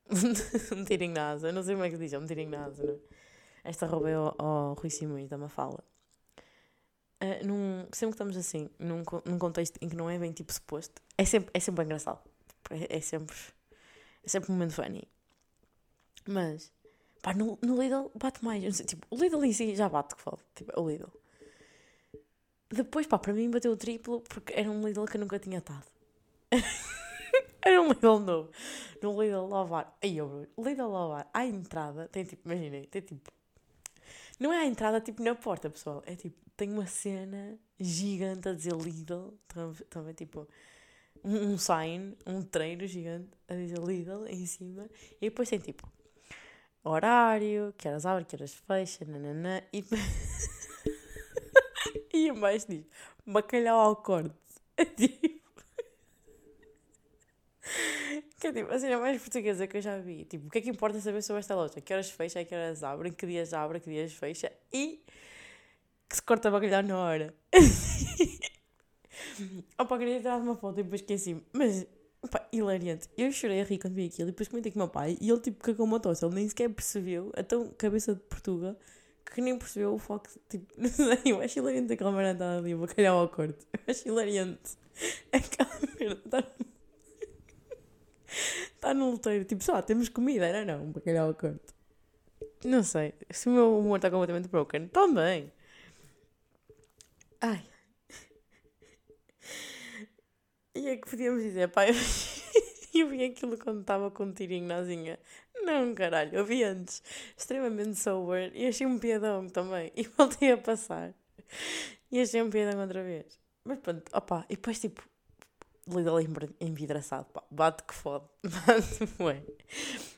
um tirinho eu não sei como é que diz, é um tirinho na asa, não é? Esta roubei ao, ao Rui Simões da Mafala. Uh, num, sempre que estamos assim, num, num contexto em que não é bem tipo suposto, é sempre, é sempre engraçado. É, é sempre, é sempre um momento funny. Mas, pá, no, no Lidl bate mais. Não sei, tipo, o Lidl em si já bate, que falo. Tipo, o Lidl. Depois, pá, para mim bateu o triplo porque era um Lidl que eu nunca tinha estado. era um Lidl novo. No Lidl Lavar. Aí, eu, Lidl Lavar, à entrada, tem tipo, imaginei, tem tipo. Não é à entrada, tipo na porta, pessoal. É tipo, tem uma cena gigante a dizer Lidl. Também, tipo, um, sign, um treino gigante a dizer Lidl em cima. E depois tem tipo, horário, que horas abre, que horas fecha, nananã. E E mais diz: bacalhau ao corte. É tipo. Que é tipo a mais portuguesa que eu já vi. Tipo, o que é que importa saber sobre esta loja? Que horas fecha, que horas abre, que dias abre, que dias fecha e que se corta bacalhau na hora. Opa, queria tirar uma foto e depois esqueci. Mas, opa, hilariante. Eu chorei a rir quando vi aquilo e depois comentei com o meu pai e ele tipo cagou uma tosse. Ele nem sequer percebeu, a tão cabeça de Portugal que nem percebeu o foco, tipo, não sei, eu acho hilariante aquela merda estar ali, o bacalhau ao corte. Eu acho hilariante. Aquela merda está está no loteiro, tipo, só temos comida, não, não, um bacalhau ao corte. Não sei, se o meu humor está completamente broken, também. Ai. E é que podíamos dizer, pai, eu vi aquilo quando estava com um tirinho na asinha. Não, caralho, eu vi antes. Extremamente sober. E achei um piadão também. E voltei a passar. E achei um piadão outra vez. Mas pronto, opá. E depois tipo. Lidl envidraçado, pá. Bate que fode. Bate, ué.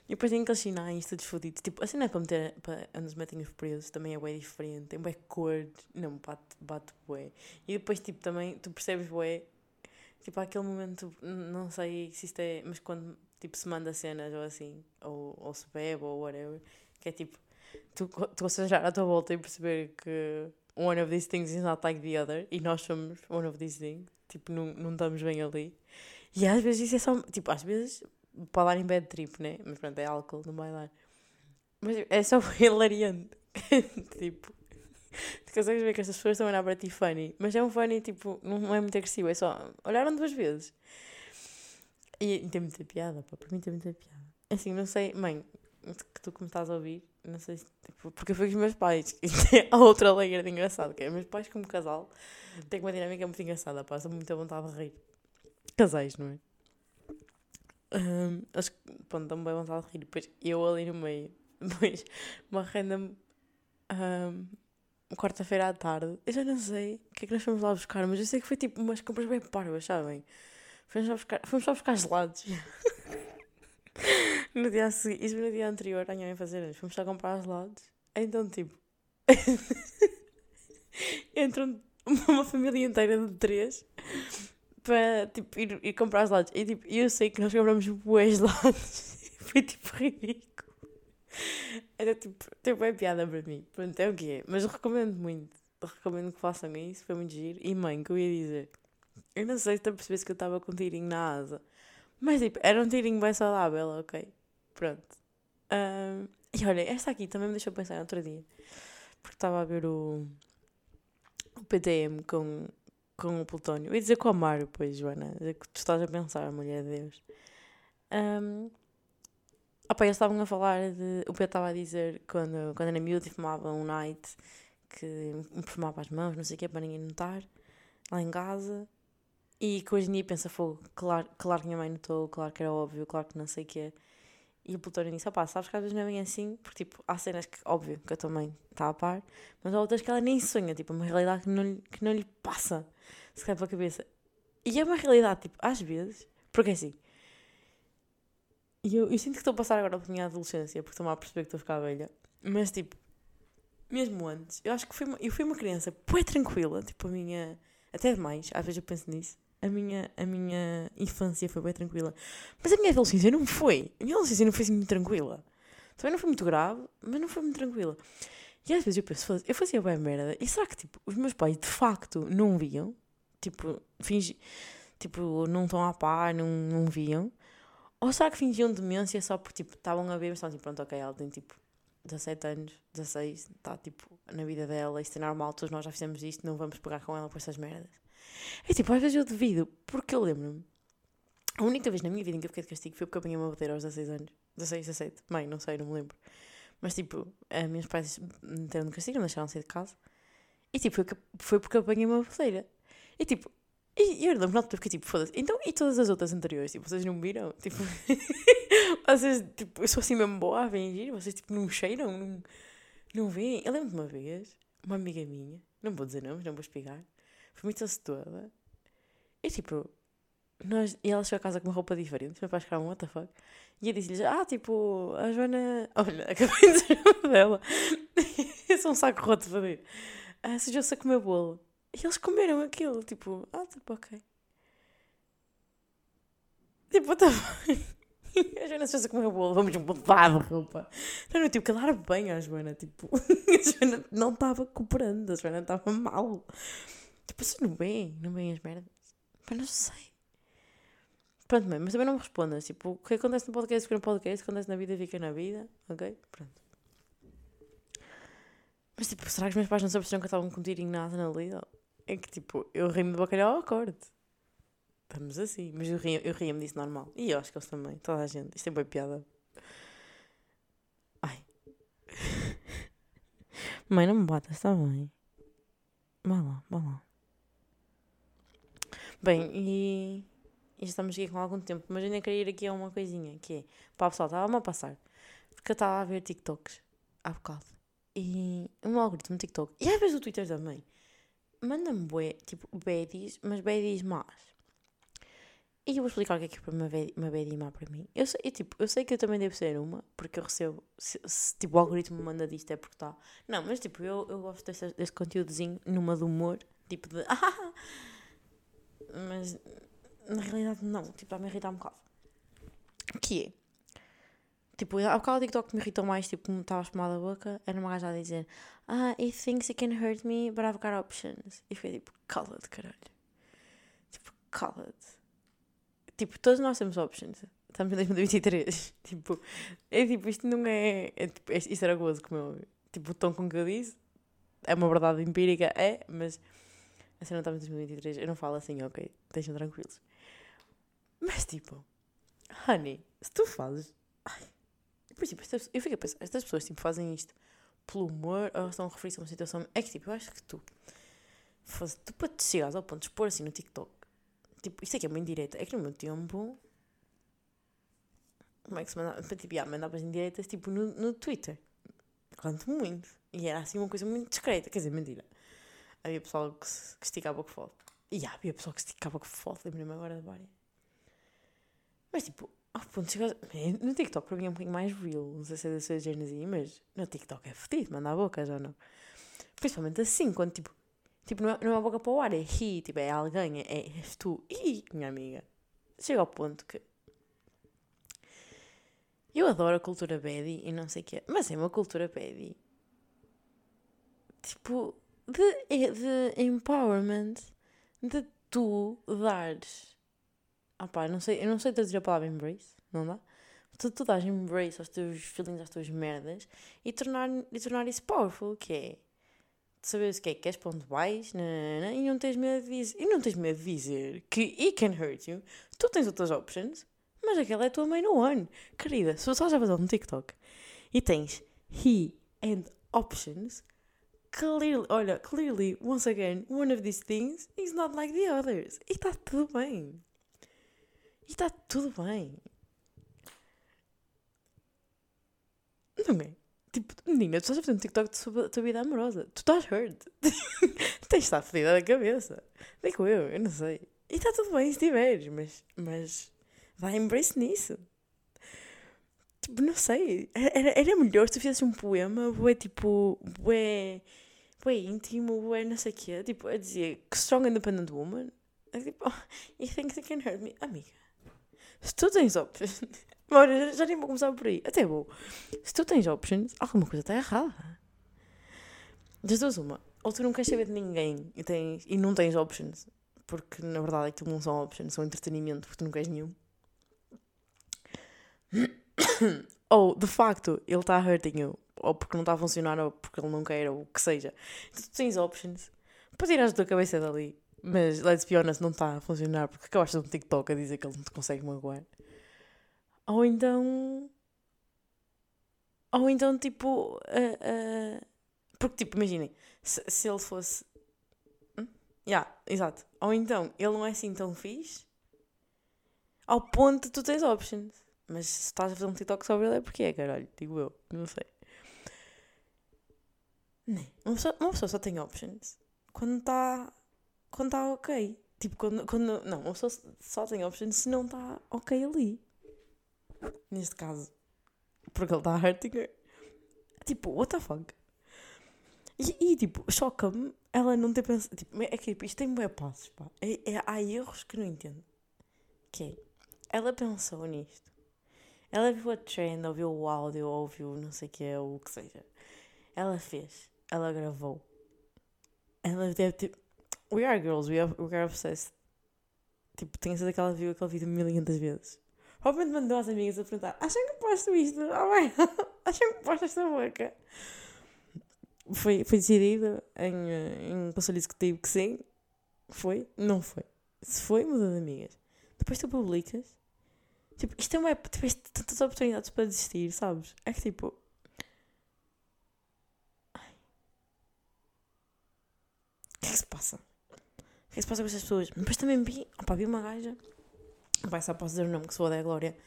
E depois tem aqueles sinais todos fodidos. Tipo, assim não é para meter. Para, nos metem os presos também é bem diferente. Tem bem cor. Não, bate, bate bué. E depois, tipo, também tu percebes bué. Tipo, aquele momento. Não sei se isto é. Mas quando tipo, se manda cenas ou assim, ou, ou se bebe ou whatever, que é tipo, tu, tu olhar à tua volta e perceber que one of these things is not like the other, e nós somos one of these things, tipo, não, não estamos bem ali. E às vezes isso é só, tipo, às vezes pode dar em bad trip, né? Mas pronto, é álcool, não vai dar. Mas é só hilariante. tipo, tu consegues ver que estas pessoas estão a olhar para ti funny, mas é um funny, tipo, não é muito agressivo, é só olharam duas vezes. E, tem muita piada, pá, para mim tem muita piada. É assim, não sei, mãe, que tu que me estás a ouvir, não sei se, tipo, porque foi com os meus pais, e tem a outra layer de engraçado, que é meus pais como casal, têm uma dinâmica muito engraçada, pá, muito à vontade de rir. Casais, não é? Um, que, pronto, dão bem vontade de rir, depois eu ali no meio, depois uma random um, quarta-feira à tarde, eu já não sei o que é que nós fomos lá buscar, mas eu sei que foi tipo umas compras bem parvas, sabem? Fomos só buscar, fomos só buscar gelados. no dia seguinte, isso no dia anterior, a minha mãe fazer anos, fomos só comprar gelados. Então, tipo, entram uma família inteira de três para, tipo, ir, ir comprar gelados. E, tipo, eu sei que nós compramos bué gelados. Foi, tipo, ridículo. Era tipo, tipo, é piada para mim. Pronto, é o que é. Mas recomendo muito. Recomendo que façam isso, foi muito giro. E mãe, que eu ia dizer? Eu não sei se tu percebeste que eu estava com um tirinho na asa. Mas tipo, era um tirinho bem saudável, ok? Pronto. Um, e olha, esta aqui também me deixou pensar outro dia. Porque estava a ver o, o PTM com, com o Plutónio. Eu ia dizer com o Mário, pois, Joana. É que tu estás a pensar, mulher de Deus. Um, opa, eles estavam a falar de. O Pedro estava a dizer quando, quando era miúdo e fumava um night que perfumava as mãos, não sei o que, para ninguém notar, lá em casa. E que hoje em dia pensa, fogo, claro, claro que minha mãe notou, claro que era óbvio, claro que não sei o que E o Plutónio disse, opá, sabes que às vezes não é bem assim, porque tipo, há cenas que, óbvio, que a tua mãe está a par, mas há outras que ela nem sonha, tipo, uma realidade que não, que não lhe passa, se cai pela cabeça. E é uma realidade, tipo, às vezes, porque é assim, e eu, eu sinto que estou a passar agora pela minha adolescência, porque estou-me a perceber que estou a ficar velha, mas tipo, mesmo antes, eu acho que fui uma, eu fui uma criança bem tranquila, tipo, a minha, até demais, às vezes eu penso nisso, a minha, a minha infância foi bem tranquila. Mas a minha adolescência não foi. A minha adolescência não foi assim muito tranquila. Também não foi muito grave, mas não foi muito tranquila. E às vezes eu penso, eu fazia bem merda. E será que, tipo, os meus pais de facto não viam? Tipo, fingi, tipo, não estão a par, não, não viam? Ou será que fingiam demência só porque, tipo, estavam a ver, mas estavam tipo, pronto, ok, ela tem, tipo, 17 anos, 16, está, tipo, na vida dela, isto é normal, todos nós já fizemos isto, não vamos pegar com ela por essas merdas. É tipo, às vezes eu devido, porque eu lembro-me. A única vez na minha vida em que eu fiquei de castigo foi porque eu apanhei uma bateira aos 16 anos. 16, 17. Mãe, não sei, não me lembro. Mas tipo, a meus pais me meteram de castigo, não deixaram sair de casa. E tipo, foi porque eu apanhei uma bateira. E tipo, e eu lembro na fiquei tipo, foda-se. Então, e todas as outras anteriores? Tipo, vocês não viram? Tipo, vocês, tipo, eu sou assim mesmo boa a fingir, vocês tipo, não cheiram, não, não veem. Eu lembro de uma vez, uma amiga minha, não vou dizer nomes, não vou explicar vomitou-se toda. E tipo, nós, e ela chegou a casa com uma roupa diferente. Pais ficaram, what the fuck? E eu disse-lhes, ah, tipo, a Joana. Olha, acabei de dizer o nome dela. eu sou um saco roto de fazer. Ah, sujou-se a comer bolo. E eles comeram aquilo, tipo, ah, tipo, ok. Tipo, tá bem. A Joana sujou-se a comer bolo, vamos mudar de roupa. Eu tive que dar bem à Joana, tipo, a Joana não estava cooperando, a Joana estava mal. Tipo, se não bem, não bem as merdas. Mas não sei. Pronto, mas também não me respondas. Tipo, o que acontece no podcast fica no podcast, o que acontece na vida fica na vida. Ok? Pronto. Mas tipo, será que os meus pais não se que eu estava com um tirinho nada na lida? É que tipo, eu ri-me de bacalhau ao corte. Estamos assim. Mas eu ria-me eu ria disso normal. E eu acho que eles também. Toda a gente. Isto é boa piada. Ai. Mãe, não me batas, está bem. Vá lá, vá lá. Bem, e, e estamos aqui com algum tempo, mas ainda queria ir aqui a uma coisinha, que é, pá pessoal, estava-me a passar, porque eu estava a ver TikToks há bocado, e um algoritmo TikTok, e às vezes o Twitter também, manda-me bué, tipo, baddies, mas baddies más. E eu vou explicar o que é que é uma baddie má para mim. Eu sei, eu, tipo, eu sei que eu também devo ser uma, porque eu recebo, se, se tipo, o algoritmo me manda disto é porque está. Não, mas tipo, eu, eu gosto desse, desse conteúdozinho numa de humor, tipo de, ah, mas na realidade não, tipo, está-me a irritar um bocado. Que é, tipo, há bocado o TikTok me irritou mais, tipo, como estava a da boca, era uma gaja a dizer, ah, he thinks he can hurt me, but I've got options. E foi tipo, cala-te, caralho. Tipo, cala-te. Tipo, todos nós temos options. Estamos em 2023. tipo, é tipo, isto não é. é tipo, é, isto era gozo, como eu. Tipo, o tom com que eu disse. É uma verdade empírica, é, mas a cena estava em 2023, eu não falo assim, ok, deixem tranquilos. Mas tipo, honey, se tu fazes. Tipo, estas, eu fico a pensar, estas pessoas tipo, fazem isto pelo humor ou estão a referir-se a uma situação. É que tipo, eu acho que tu, faz, tu para te chegares ao ponto de expor assim no TikTok, tipo, isto aqui é uma indireta, é que no meu tempo. Como é que se mandava? Tipo, yeah, mandavas indiretas tipo no, no Twitter. Quanto muito. E era assim uma coisa muito discreta, quer dizer, mentira havia pessoal que, que esticava com foto. E havia pessoal que esticava com foto, lembrei-me agora de várias. Mas tipo, ao ponto de No TikTok para mim é um bocadinho mais real. Não sei se é desse género assim, mas no TikTok é fedido, manda a boca já não. Principalmente assim, quando tipo. Tipo, não é, não é boca para o ar, é ri, tipo, é alguém, é, é tu. E, minha amiga, chega ao ponto que. Eu adoro a cultura baddie e não sei o quê, mas é uma cultura baddie. Tipo, de, de empowerment, de tu dares. Ah pá, não sei, eu não sei traduzir a palavra embrace, não dá? Tu, tu dás embrace aos teus feelings, às tuas merdas e tornar, e tornar isso powerful, que é saberes o que é que queres, para onde vais, e não tens medo de dizer, e não tens medo de dizer que it can hurt you. Tu tens outras options, mas aquela é a tua main one. Querida, se tu estás a fazer um TikTok e tens he and options, clearly, olha, clearly, once again, one of these things is not like the others. E está tudo bem. E está tudo bem. Não é? Tipo, menina, tu estás a fazer um TikTok sobre a tua vida amorosa. Tu estás hurt. Tens de estar fodida da cabeça. Digo eu, eu não sei. E está tudo bem se tiveres, mas, mas dá embrace nisso. Tipo, não sei. Era, era melhor se tu fizesse um poema, bué tipo, bué, bué íntimo, bué não sei o quê. Tipo, a dizer strong independent woman. É tipo, oh, you think they can hurt me? Amiga, se tu tens options. Bora, já nem vou começar por aí. Até vou. Se tu tens options, alguma coisa está errada. Das duas, uma. Ou tu não queres saber de ninguém e, tens, e não tens options. Porque na verdade tu não são options, são entretenimento, porque tu não queres nenhum. ou de facto ele está hurting you, ou porque não está a funcionar, ou porque ele não quer, ou o que seja. Então, tu tens options para tirar a tua cabeça dali. Mas let's be honest, não está a funcionar porque acabaste de um TikTok a dizer que ele não te consegue magoar. Ou então. Ou então, tipo. Uh, uh, porque, tipo, imaginem, se, se ele fosse. Hum? Yeah, exato. Ou então, ele não é assim tão fixe. Ao ponto de tu tens options. Mas se estás a fazer um TikTok sobre ele é porque é, caralho. Digo eu. Não sei. Nem. Né, uma pessoa, uma pessoa só tem options quando está. Quando está ok. Tipo, quando, quando. Não, só tem options se não está ok ali neste caso, porque ele está her. Tipo, what the fuck? E, e tipo, choca-me ela não ter pensado. Tipo, é que tipo, isto tem bem passos, pá. É, é, há erros que não entendo. Que é, ela pensou nisto. Ela viu a trend, ouviu o áudio, ouviu não sei o que é, o que seja. Ela fez, ela gravou. Ela deve ter. We are girls, we are, we are obsessed. Tipo, tenho certeza que ela viu aquele vídeo mil e vezes. Provavelmente mandou às amigas a perguntar: acham que posto isto? Oh, bem, acham que posto esta boca? Foi, foi decidido em, em conselho executivo que sim. Foi? Não foi. Se foi, mudou de amigas. Depois tu publicas. Tipo, isto é uma. Tipo, tantas oportunidades para desistir, sabes? É que tipo. O que é que se passa? Que é se passa com estas pessoas? Depois também vi. Opa, vi uma gaja Vai, só posso dizer o nome que sou da Glória.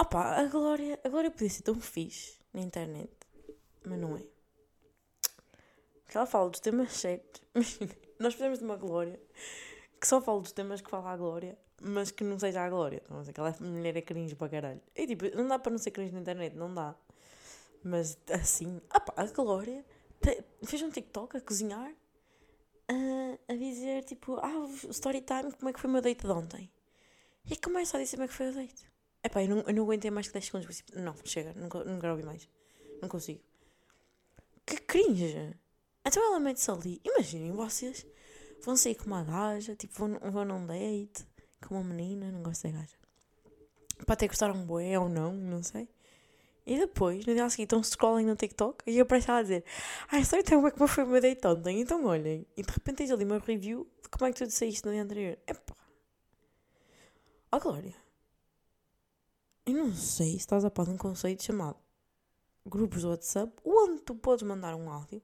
Opa, a Glória, a Glória podia ser tão fixe na internet, mas não é. Porque ela fala dos temas certos. Nós precisamos de uma Glória que só fala dos temas que fala a Glória, mas que não seja a Glória. Então, aquela mulher é cringe para caralho. E tipo, não dá para não ser cringe na internet, não dá. Mas assim, opa, a Glória fez um TikTok a cozinhar a, a dizer tipo, ah, story time, como é que foi o meu date de ontem? E começa a dizer como é que foi o date. Epá, eu não, eu não aguentei mais que 10 segundos. Tipo, não, chega, não, não quero ouvir mais. Não consigo. Que cringe! Então ela mete-se ali. Imaginem vocês vão sair com uma gaja, tipo, vão, vão num date com uma menina, não gosto da gaja. Pode ter gostar um bué ou não, não sei. E depois, no dia seguinte, estão scrolling no TikTok e aparece ela a dizer: Ai, só então como é que foi o meu date ontem? Então olhem. E de repente tens ali uma review de como é que tu saíste no dia anterior. Epá. Ó, oh, Glória. Eu não sei se estás a par de um conceito chamado grupos do WhatsApp onde tu podes mandar um áudio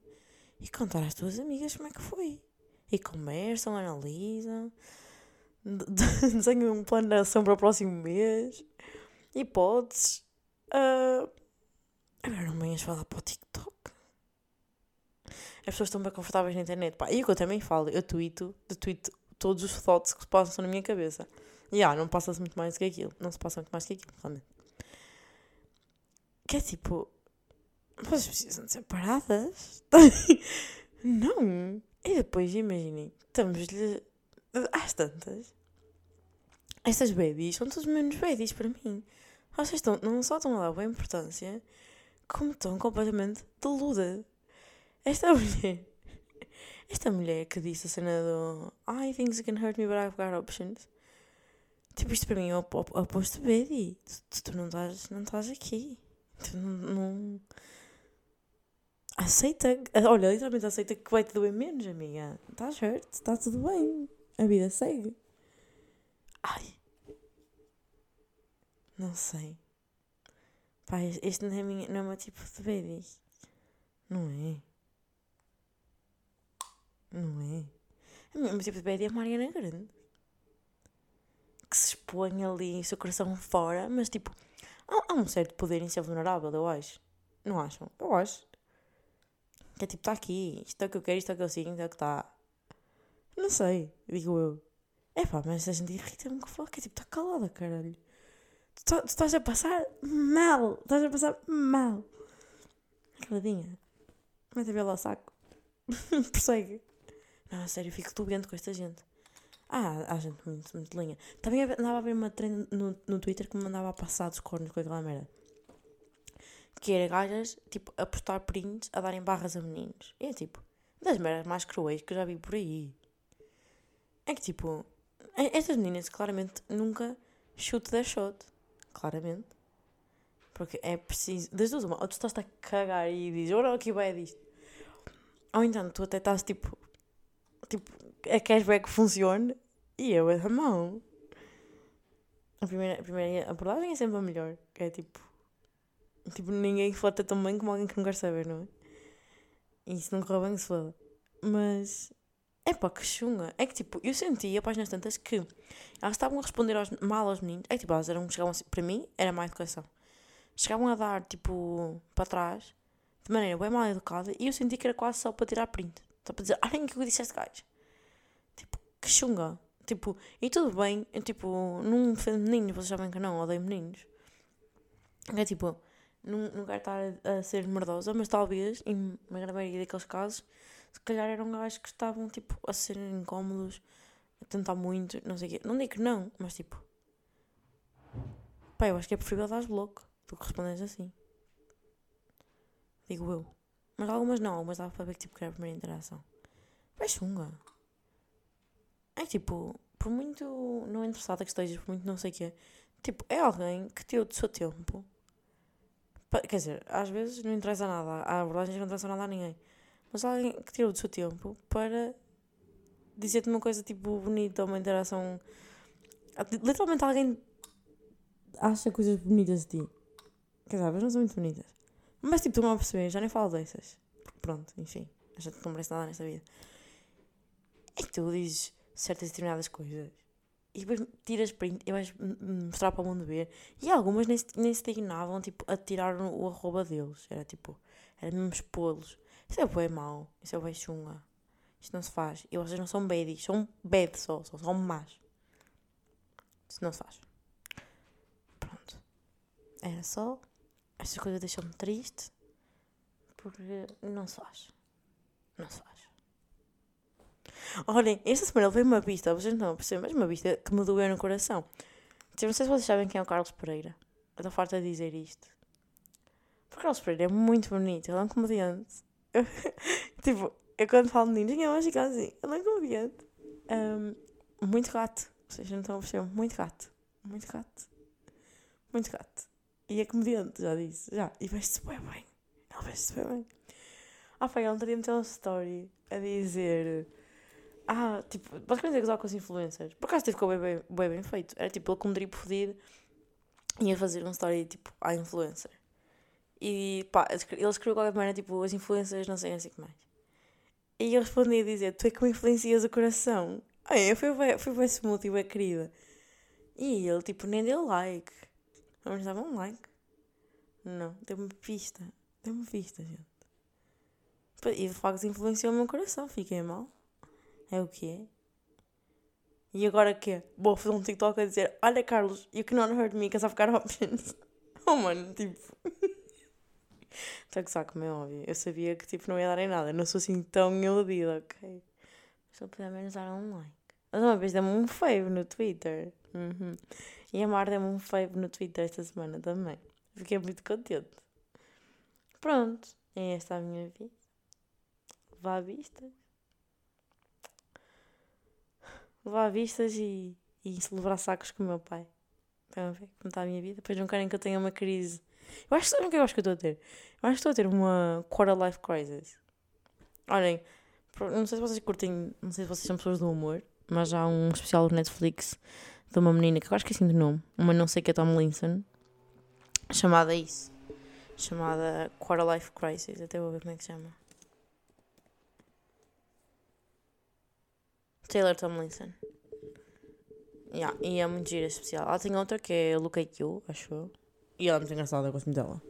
e contar às tuas amigas como é que foi. E conversam, analisam, desenham um plano de ação para o próximo mês, hipóteses Uh, agora não venhas falar para o TikTok. As pessoas estão bem confortáveis na internet. Pá, e o que eu também falo, eu tweeto, de tweet todos os thoughts que se passam na minha cabeça. E ah, não passa-se muito mais que aquilo. Não se passa muito mais que aquilo, realmente. Que é tipo. Vocês precisam de ser paradas? não. E depois, imaginem, estamos-lhe. Às tantas. Estas babies são todos menos babies para mim. Vocês estão, não só estão a dar boa importância, como estão completamente deluda. Esta mulher. Esta mulher que disse a cena do I think you can hurt me, but I've got options. Tipo, isto para mim é o oposto Betty. Tu, tu, não, estás, não estás aqui. Tu não, não. Aceita. Olha, literalmente aceita que vai te doer menos, amiga. Estás hurt, está tudo bem. A vida segue. Ai. Não sei. Pá, este não é, minha, não é o meu tipo de baby. Não é. Não é. O meu tipo de baby é a Mariana Grande. Que se expõe ali, seu coração fora, mas tipo, há, há um certo poder em ser vulnerável, eu acho. Não acham? Eu acho. Que é tipo, está aqui, isto é o que eu quero, isto é o que eu sinto, é o que está. Não sei, digo eu. É pá, mas a gente irrita-me que fala, que é tipo, está calada, caralho. Tu, tá, estás a passar mal, estás a passar mal. Caladinha. Mete a vela ao saco. Persegue. Não, a sério, fico doente com esta gente. Ah, há gente muito, muito linha. Também andava a ver uma trend no, no Twitter que me mandava a passar dos cornos com aquela merda que era gajas, tipo, a postar prints, a darem barras a meninos. E é tipo, das merdas mais cruéis que eu já vi por aí. É que tipo, estas meninas claramente nunca chute da shot. Claramente. Porque é preciso. Das duas, uma, ou tu estás a cagar e dizes, olha aqui vai disto. Ou então tu até estás tipo. Tipo, a cashback funcione e eu a mão. A primeira, a primeira abordagem é sempre a melhor. É tipo, Tipo, ninguém flota tão bem como alguém que não quer saber, não é? E se não correr bem, se foda. Mas. É pá, que chunga. É que tipo, eu sentia, páginas tantas, que elas estavam a responder aos, mal aos meninos. É que tipo, elas eram, chegavam assim, para mim, era má educação. Chegavam a dar, tipo, para trás, de maneira bem mal educada, e eu senti que era quase só para tirar print. Só para dizer, olhem o que eu disse a este gajo. Tipo, que chunga. Tipo, e tudo bem, eu, tipo, não defendo meninos, vocês sabem que não, odeio meninos. É tipo, não, não quero estar a, a ser merdosa, mas talvez, em uma grande maioria daqueles casos, se calhar eram gajos que estavam tipo a ser incómodos, a tentar muito, não sei o quê. Não digo que não, mas tipo. Pá, eu acho que é preferível dar bloco do que responderes assim. Digo eu. Mas algumas não, algumas dava para ver que tipo que era a primeira interação. Vai chunga. É tipo, por muito não interessada que estejas, por muito não sei o quê, tipo, é alguém que teve o seu tempo Quer dizer, às vezes não interessa nada. A abordagem não interessa nada a ninguém. Mas alguém que tirou do seu tempo para dizer-te uma coisa tipo bonita, uma interação. Literalmente alguém acha coisas bonitas de ti. Quer dizer, não são muito bonitas. Mas tipo, estou-me a já nem falo dessas. Porque pronto, enfim, a gente não merece nada nesta vida. E tu dizes certas determinadas coisas e depois tiras print e vais mostrar para o mundo ver. E algumas nem, nem se dignavam tipo, a tirar o arroba deles. Era tipo, era mesmo expô-los. Isso é bem mau, isso é bem chunga. Isto não se faz. E vocês não são baddies, são bad só, são, são más. Isso não se faz. Pronto. Era só. Estas coisas deixam-me triste. Porque não se faz. Não se faz. Olhem, esta semana veio uma pista, vocês não percebem, mas uma pista que me doeu no coração. Tipo, não sei se vocês sabem quem é o Carlos Pereira. Eu estou farta de dizer isto. Porque o Carlos Pereira é muito bonito, ele é um comediante. Eu, tipo, eu quando falo meninos, eu que assim, é um comediante. Um, muito gato. Vocês não estão a perceber, muito gato. Muito gato. Muito gato. E é comediante, já disse. Já. E veste-se bem bem. Ele veste-se bem bem. Ah, pai, ele teria meter uma story a dizer ah, tipo, basicamente é gozar com as influencers. Por acaso ficou bem, bem, bem, bem feito. Era tipo ele com um drip fodido ia fazer uma story tipo à influencer. E pá, ele escreveu qualquer maneira tipo as influencers não sei assim que mais. E eu respondi a dizer: Tu é que me influencias o coração. Ai, eu fui bem, fui smooth e bem querida. E ele tipo nem deu like. Vamos dar um like. Não, deu-me pista. Deu-me pista, gente. E de facto influenciou o meu coração, fiquei mal. É o quê? E agora quê? Vou fazer um TikTok a dizer: Olha, Carlos, you cannot hurt me because I've got options. oh, mano, tipo. Estou a gozar, como é óbvio. Eu sabia que tipo, não ia dar em nada. Não sou assim tão iludida, ok? Mas ele pelo menos dar um like. Mas uma vez deu-me um fave no Twitter. Uhum. E a Mar deu-me um fave no Twitter esta semana também. Fiquei muito contente. Pronto, é esta a minha vida. Vá vistas. À vistas e, e celebrar sacos com o meu pai. Estão a ver como está a minha vida? Depois não querem que eu tenha uma crise. Eu acho que não que eu acho que eu estou a ter. Eu acho que estou a ter uma quarter life crisis. Olhem, não sei se vocês curtem, não sei se vocês são pessoas do humor, mas há um especial do Netflix de uma menina que eu acho que é assim de nome, uma não sei que é Tomlinson, chamada isso. Chamada Quarter Life Crisis. Até vou ver como é que se chama. Taylor Tomlinson. Yeah, e é muito gira especial. Ela tem outra que é Look at You, acho eu. E ela é muito engraçada, eu gosto muito dela.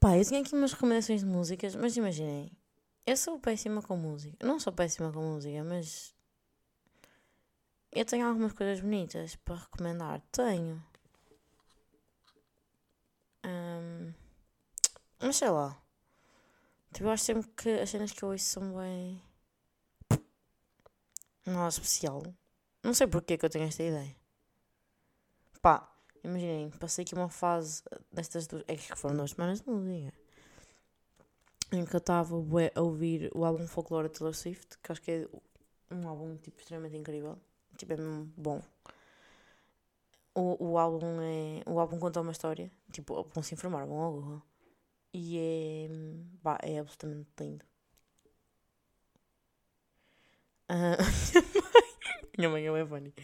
Pá, eu tinha aqui umas recomendações de músicas, mas imaginem, eu sou péssima com música. Não sou péssima com música, mas. Eu tenho algumas coisas bonitas para recomendar. Tenho. Um, mas sei lá. Tipo, eu acho sempre que as cenas que eu ouço são bem. Nada especial. Não sei porque que eu tenho esta ideia. Pá, imaginem, passei aqui uma fase destas duas. É que foram duas semanas de música. Em que eu estava a ouvir o álbum Folklore de Taylor Swift, que acho que é um álbum tipo, extremamente incrível. Tipo, é mesmo bom. O, o álbum é. O álbum conta uma história. Tipo, vão se informar, vão ao Google. E é. Pá, é absolutamente lindo. Uh, minha mãe é funny.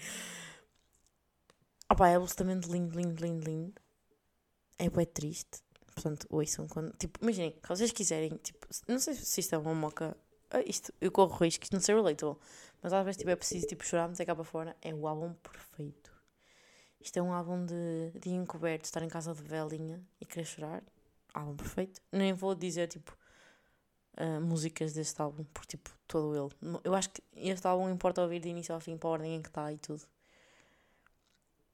Ah é absolutamente lindo, lindo, lindo, lindo. É bem triste. Portanto, ouçam quando. Tipo, imaginem, se vocês quiserem, tipo, não sei se isto é uma moca. Ah, isto, eu corro risco, isto não ser relatable. Mas às vezes tipo, é preciso tipo, chorar, meter cá para fora. É o álbum perfeito. Isto é um álbum de, de encoberto, estar em casa de velinha e querer chorar. Álbum perfeito. Nem vou dizer tipo uh, músicas deste álbum, porque tipo, todo ele. Eu acho que este álbum importa ouvir de início ao fim para a ordem em que está e tudo.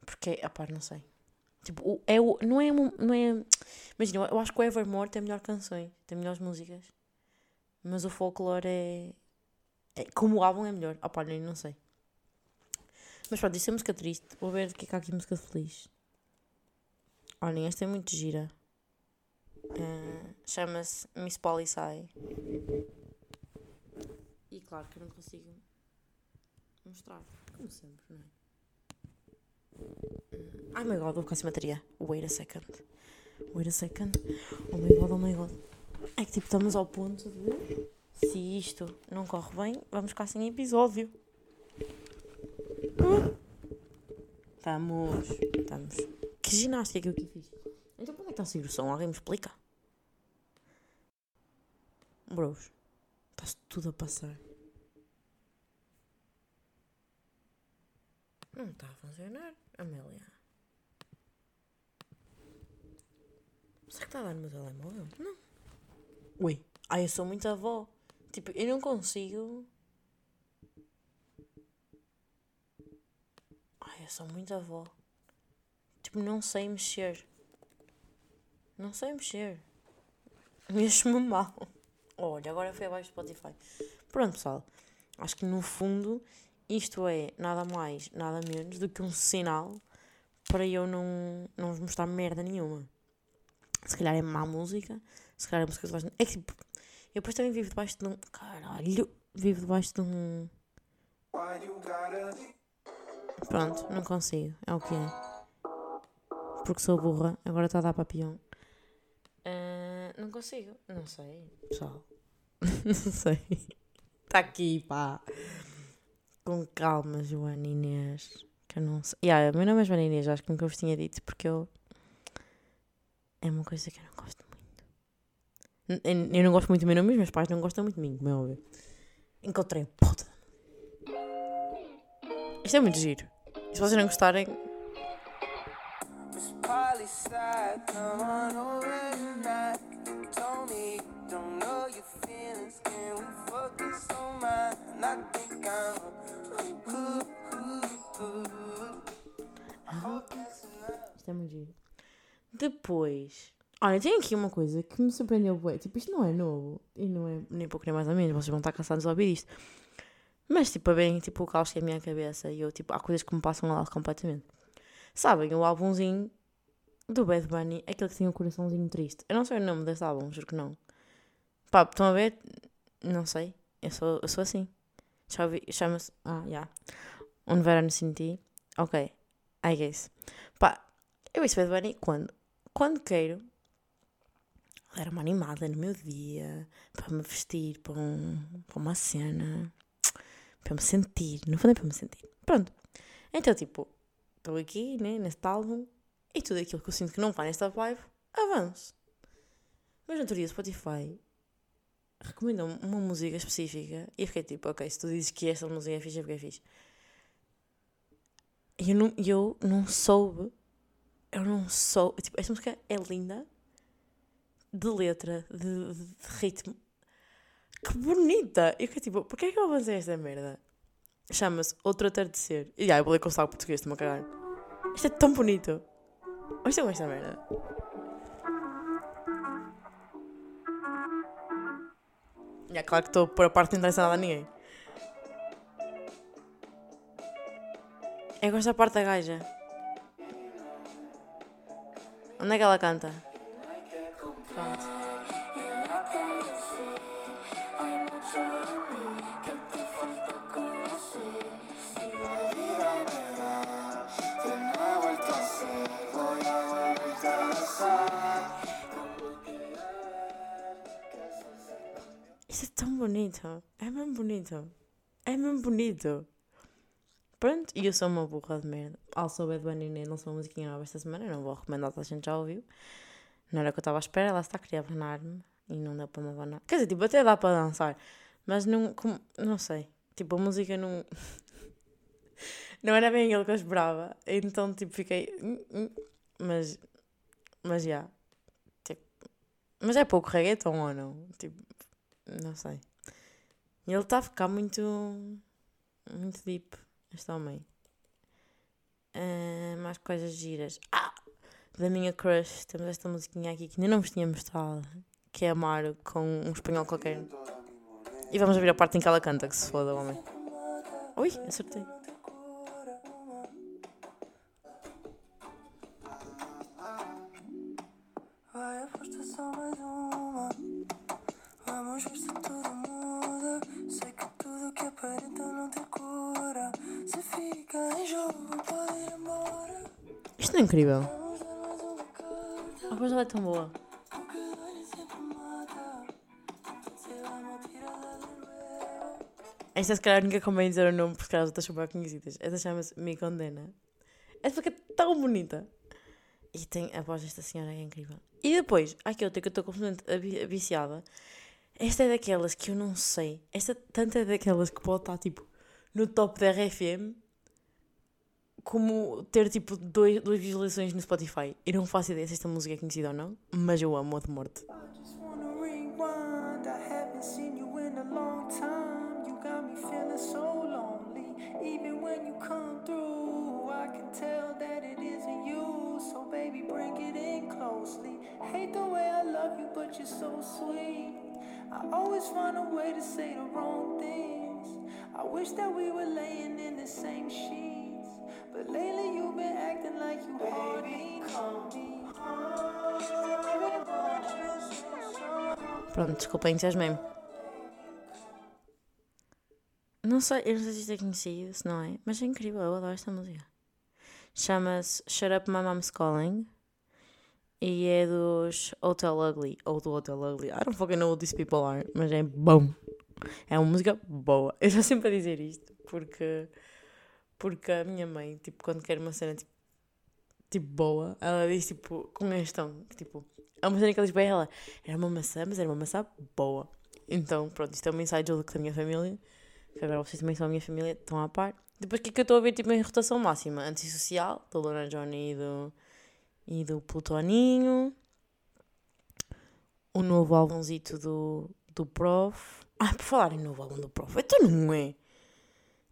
Porque, a não sei. Tipo, é o, não é não é Imagina, eu acho que o Evermore tem melhores canções, tem melhores músicas. Mas o folclore é, é como álbum é melhor. Ah, pá, não sei. Mas pronto, isso é música triste. Vou ver o que é que há aqui música feliz. Olhem, esta é muito gira. Uh, Chama-se Miss Polisai. E claro que eu não consigo mostrar. Como sempre, não é? Oh my god, vou ficar sem bateria. Wait a second. Wait a second. Oh my god, oh my god. É que tipo, estamos ao ponto de. Se isto não corre bem, vamos ficar sem episódio. Estamos. Estamos. Que ginástica que eu aqui fiz. Então quando é que está a sair o som? Alguém me explica? Bros, está-se tudo a passar. Não está a funcionar, Amélia. Será que está a dar no meu telemóvel? Não. Ui. Ai, eu sou muito avó. Tipo, eu não consigo. Ai, eu sou muito avó. Tipo, não sei mexer. Não sei mexer. Mexo-me mal. Olha, agora foi abaixo do Spotify. Pronto, pessoal. Acho que no fundo isto é nada mais, nada menos do que um sinal para eu não, não vos mostrar merda nenhuma. Se calhar é má música, se calhar é música de É que tipo, eu depois também vivo debaixo de um. Caralho! Vivo debaixo de um. Pronto, não consigo. É o que é. Porque sou burra, agora está a dar papião. Uh, não consigo. Não sei, pessoal. não sei. Está aqui, pá. Com calma, Joana Inês. Que eu não sei. Yeah, meu nome é Joana Inês, acho que nunca vos tinha dito, porque eu. É uma coisa que eu não gosto muito. Eu não gosto muito do meu nome, os meus pais não gostam muito de mim, como é óbvio. Encontrei puta. Isto é muito giro. E se vocês não gostarem. Isto é muito giro. Depois. Olha, tem aqui uma coisa que me surpreendeu bué. Tipo, isto não é novo. E não é nem pouco nem mais ou menos. Vocês vão estar cansados de ouvir isto. Mas, tipo, a verem, tipo, o caos que é a minha cabeça e eu, tipo, há coisas que me passam lá completamente. Sabem, o álbumzinho do Bad Bunny, aquele que tinha o um coraçãozinho triste. Eu não sei o nome desse álbum, juro que não. Pá, estão a ver? Não sei. Eu sou, eu sou assim. Chama-se. Ah, já. Yeah. Um verano sem ti. Ok. I guess. Pá, eu ouço Bad Bunny quando? Quando queiro dar uma animada no meu dia, para me vestir para, um, para uma cena, para me sentir. No fundo é para me sentir. Pronto. Então, tipo, estou aqui, né, neste álbum, e tudo aquilo que eu sinto que não vai nesta vibe, avanço. Mas na teoria Spotify recomenda uma música específica e eu fiquei tipo, ok, se tu dizes que esta música é fixe, é porque é fixe. E eu não, eu não soube, eu não soube, tipo, esta música é linda, de letra, de, de, de ritmo. Que bonita! E eu fiquei tipo, porquê é que eu avancei esta merda? Chama-se Outro Atardecer. E ah, eu vou ler com o português, estou-me a cagar. Isto é tão bonito. Ouçam esta merda. É claro que estou por a parte que não interessa nada a ninguém. Eu gosto da parte da gaja. Onde é que ela canta? Pronto. Bonito. É mesmo bonito. É mesmo bonito. Pronto, e eu sou uma burra de merda. Also, Bad Bunny nem lançou uma musiquinha nova esta semana. Não vou recomendar, a gente já ouviu. Não era o que eu estava à espera. Ela está a querer abanar-me e não deu para me abanar. Quer dizer, tipo, até dá para dançar. Mas não, como, não sei. Tipo, a música não. não era bem aquilo que eu esperava. Então, tipo, fiquei. Hum, hum. Mas. Mas já. Tipo, mas é pouco reggaeton ou não? Tipo, não sei. Ele está a ficar muito. muito deep, este homem. Uh, mais coisas giras. Ah! Da minha crush, temos esta musiquinha aqui que ainda não vos tinha mostrado. Que é Amaro com um espanhol qualquer. E vamos ouvir a parte em que ela canta, que se foda, homem. Ui, acertei. É incrível. A voz dela é tão boa. Esta se calhar nunca convém dizer o nome porque as outras são bem conhecidas. Esta chama-se Me Condena. Esta porque é tão bonita. E tem a voz desta senhora é incrível. E depois, há aqui outra que eu estou completamente viciada. Esta é daquelas que eu não sei. Esta tanto é daquelas que pode estar tipo no top da RFM como ter tipo dois, duas visualizações no Spotify. Eu não faço ideia se esta música é conhecida ou não, mas eu amo a de morte. I a wish that we were laying in the same sheets. But lately you've been acting like you. Pronto, desculpa, entusiasmei-me. Não sei, eu não sei se isto é conhecido, se não é, mas é incrível, eu adoro esta música. Chama-se Shut Up My Mom's Calling e é dos Hotel Ugly, ou do Hotel Ugly. I don't fucking know who these people are, mas é bom. É uma música boa. Eu estou sempre a dizer isto porque, porque a minha mãe, tipo, quando quer uma cena tipo, tipo boa, ela diz tipo com este tom, tipo, a uma cena que ela diz para ela era uma maçã, mas era uma maçã boa. Então, pronto, isto é um inside joke da minha família. Que agora vocês também são a minha família, estão à par. Depois, o que é que eu estou a ver tipo em rotação máxima? Antissocial, da Lona Johnny e do e do Plutoninho. O novo álbumzito do, do Prof. Ah, por falar em novo álbum do Prof. Então não é.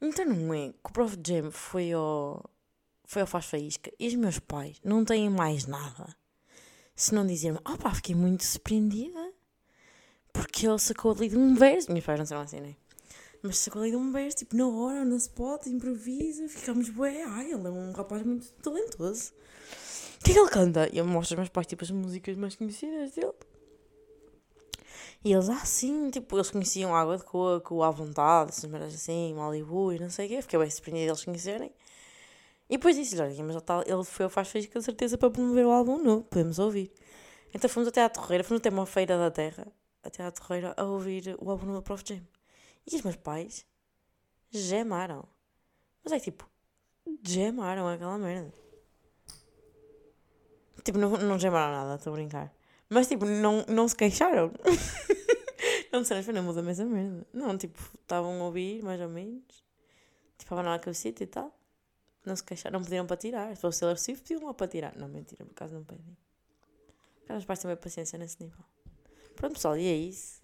Então não é. Que o Prof Jam foi ao. Foi ao Faz Faísca. E os meus pais não têm mais nada. Se não dizer-me, oh pá, fiquei muito surpreendida. Porque ele sacou ali de um verso. Meus pais não são assim, né? Mas sacou ali de um beijo, tipo, na hora, na spot, improvisa, ficamos bué. Ai, ele é um rapaz muito talentoso. O que é que ele canta? E eu mostro aos meus pais, tipo, as músicas mais conhecidas dele. E eles, ah, sim, tipo, eles conheciam Água de Coco, À Vontade, essas merdas assim, Malibu e não sei o quê. Fiquei bem surpreendida eles conhecerem. E depois disse olha, mas ele, tá, ele foi Faz Fez com certeza para promover o álbum novo, podemos ouvir. Então fomos até à Torreira, fomos até uma feira da terra, até à Torreira, a ouvir o álbum novo do Prof Jam. E os meus pais gemaram. Mas é tipo, gemaram aquela merda. Tipo, não, não gemaram nada, estou a brincar. Mas tipo, não, não se queixaram. não disseram, foi, não muda merda. Não, tipo, estavam a ouvir, mais ou menos. Tipo, a banana cabecita e tal. Não se queixaram, não pediram para tirar. Se fosse Swift, pediam lá para tirar. Não, mentira, por acaso não pedem. Os pais têm paciência nesse nível. Pronto, pessoal, e é isso.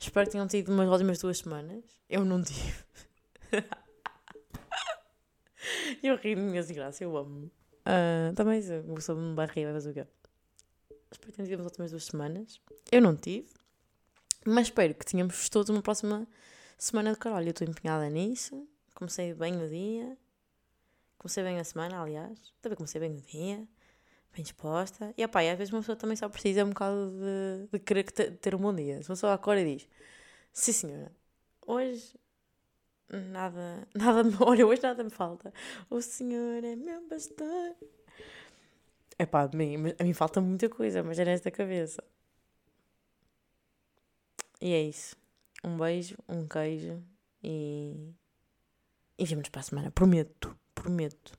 Espero que tenham tido umas ótimas duas semanas. Eu não tive. eu ri de minhas graças, eu amo. Uh, também me barrir, vai fazer o quê? Tido umas ótimas duas semanas. Eu não tive. Mas espero que tenhamos todos uma próxima semana de caralho. Eu estou empenhada nisso. Comecei bem o dia. Comecei bem a semana, aliás. Também comecei bem o dia. Bem disposta. E, opá, e às vezes uma pessoa também só precisa um bocado de, de querer ter um bom dia. Se uma pessoa acorda e diz: Sim, senhora, hoje nada, nada me. Olha, hoje nada me falta. O senhor é meu pastor. É pá, a mim, a mim falta muita coisa, mas é nesta cabeça. E é isso. Um beijo, um queijo e. E vemos para a semana. Prometo prometo.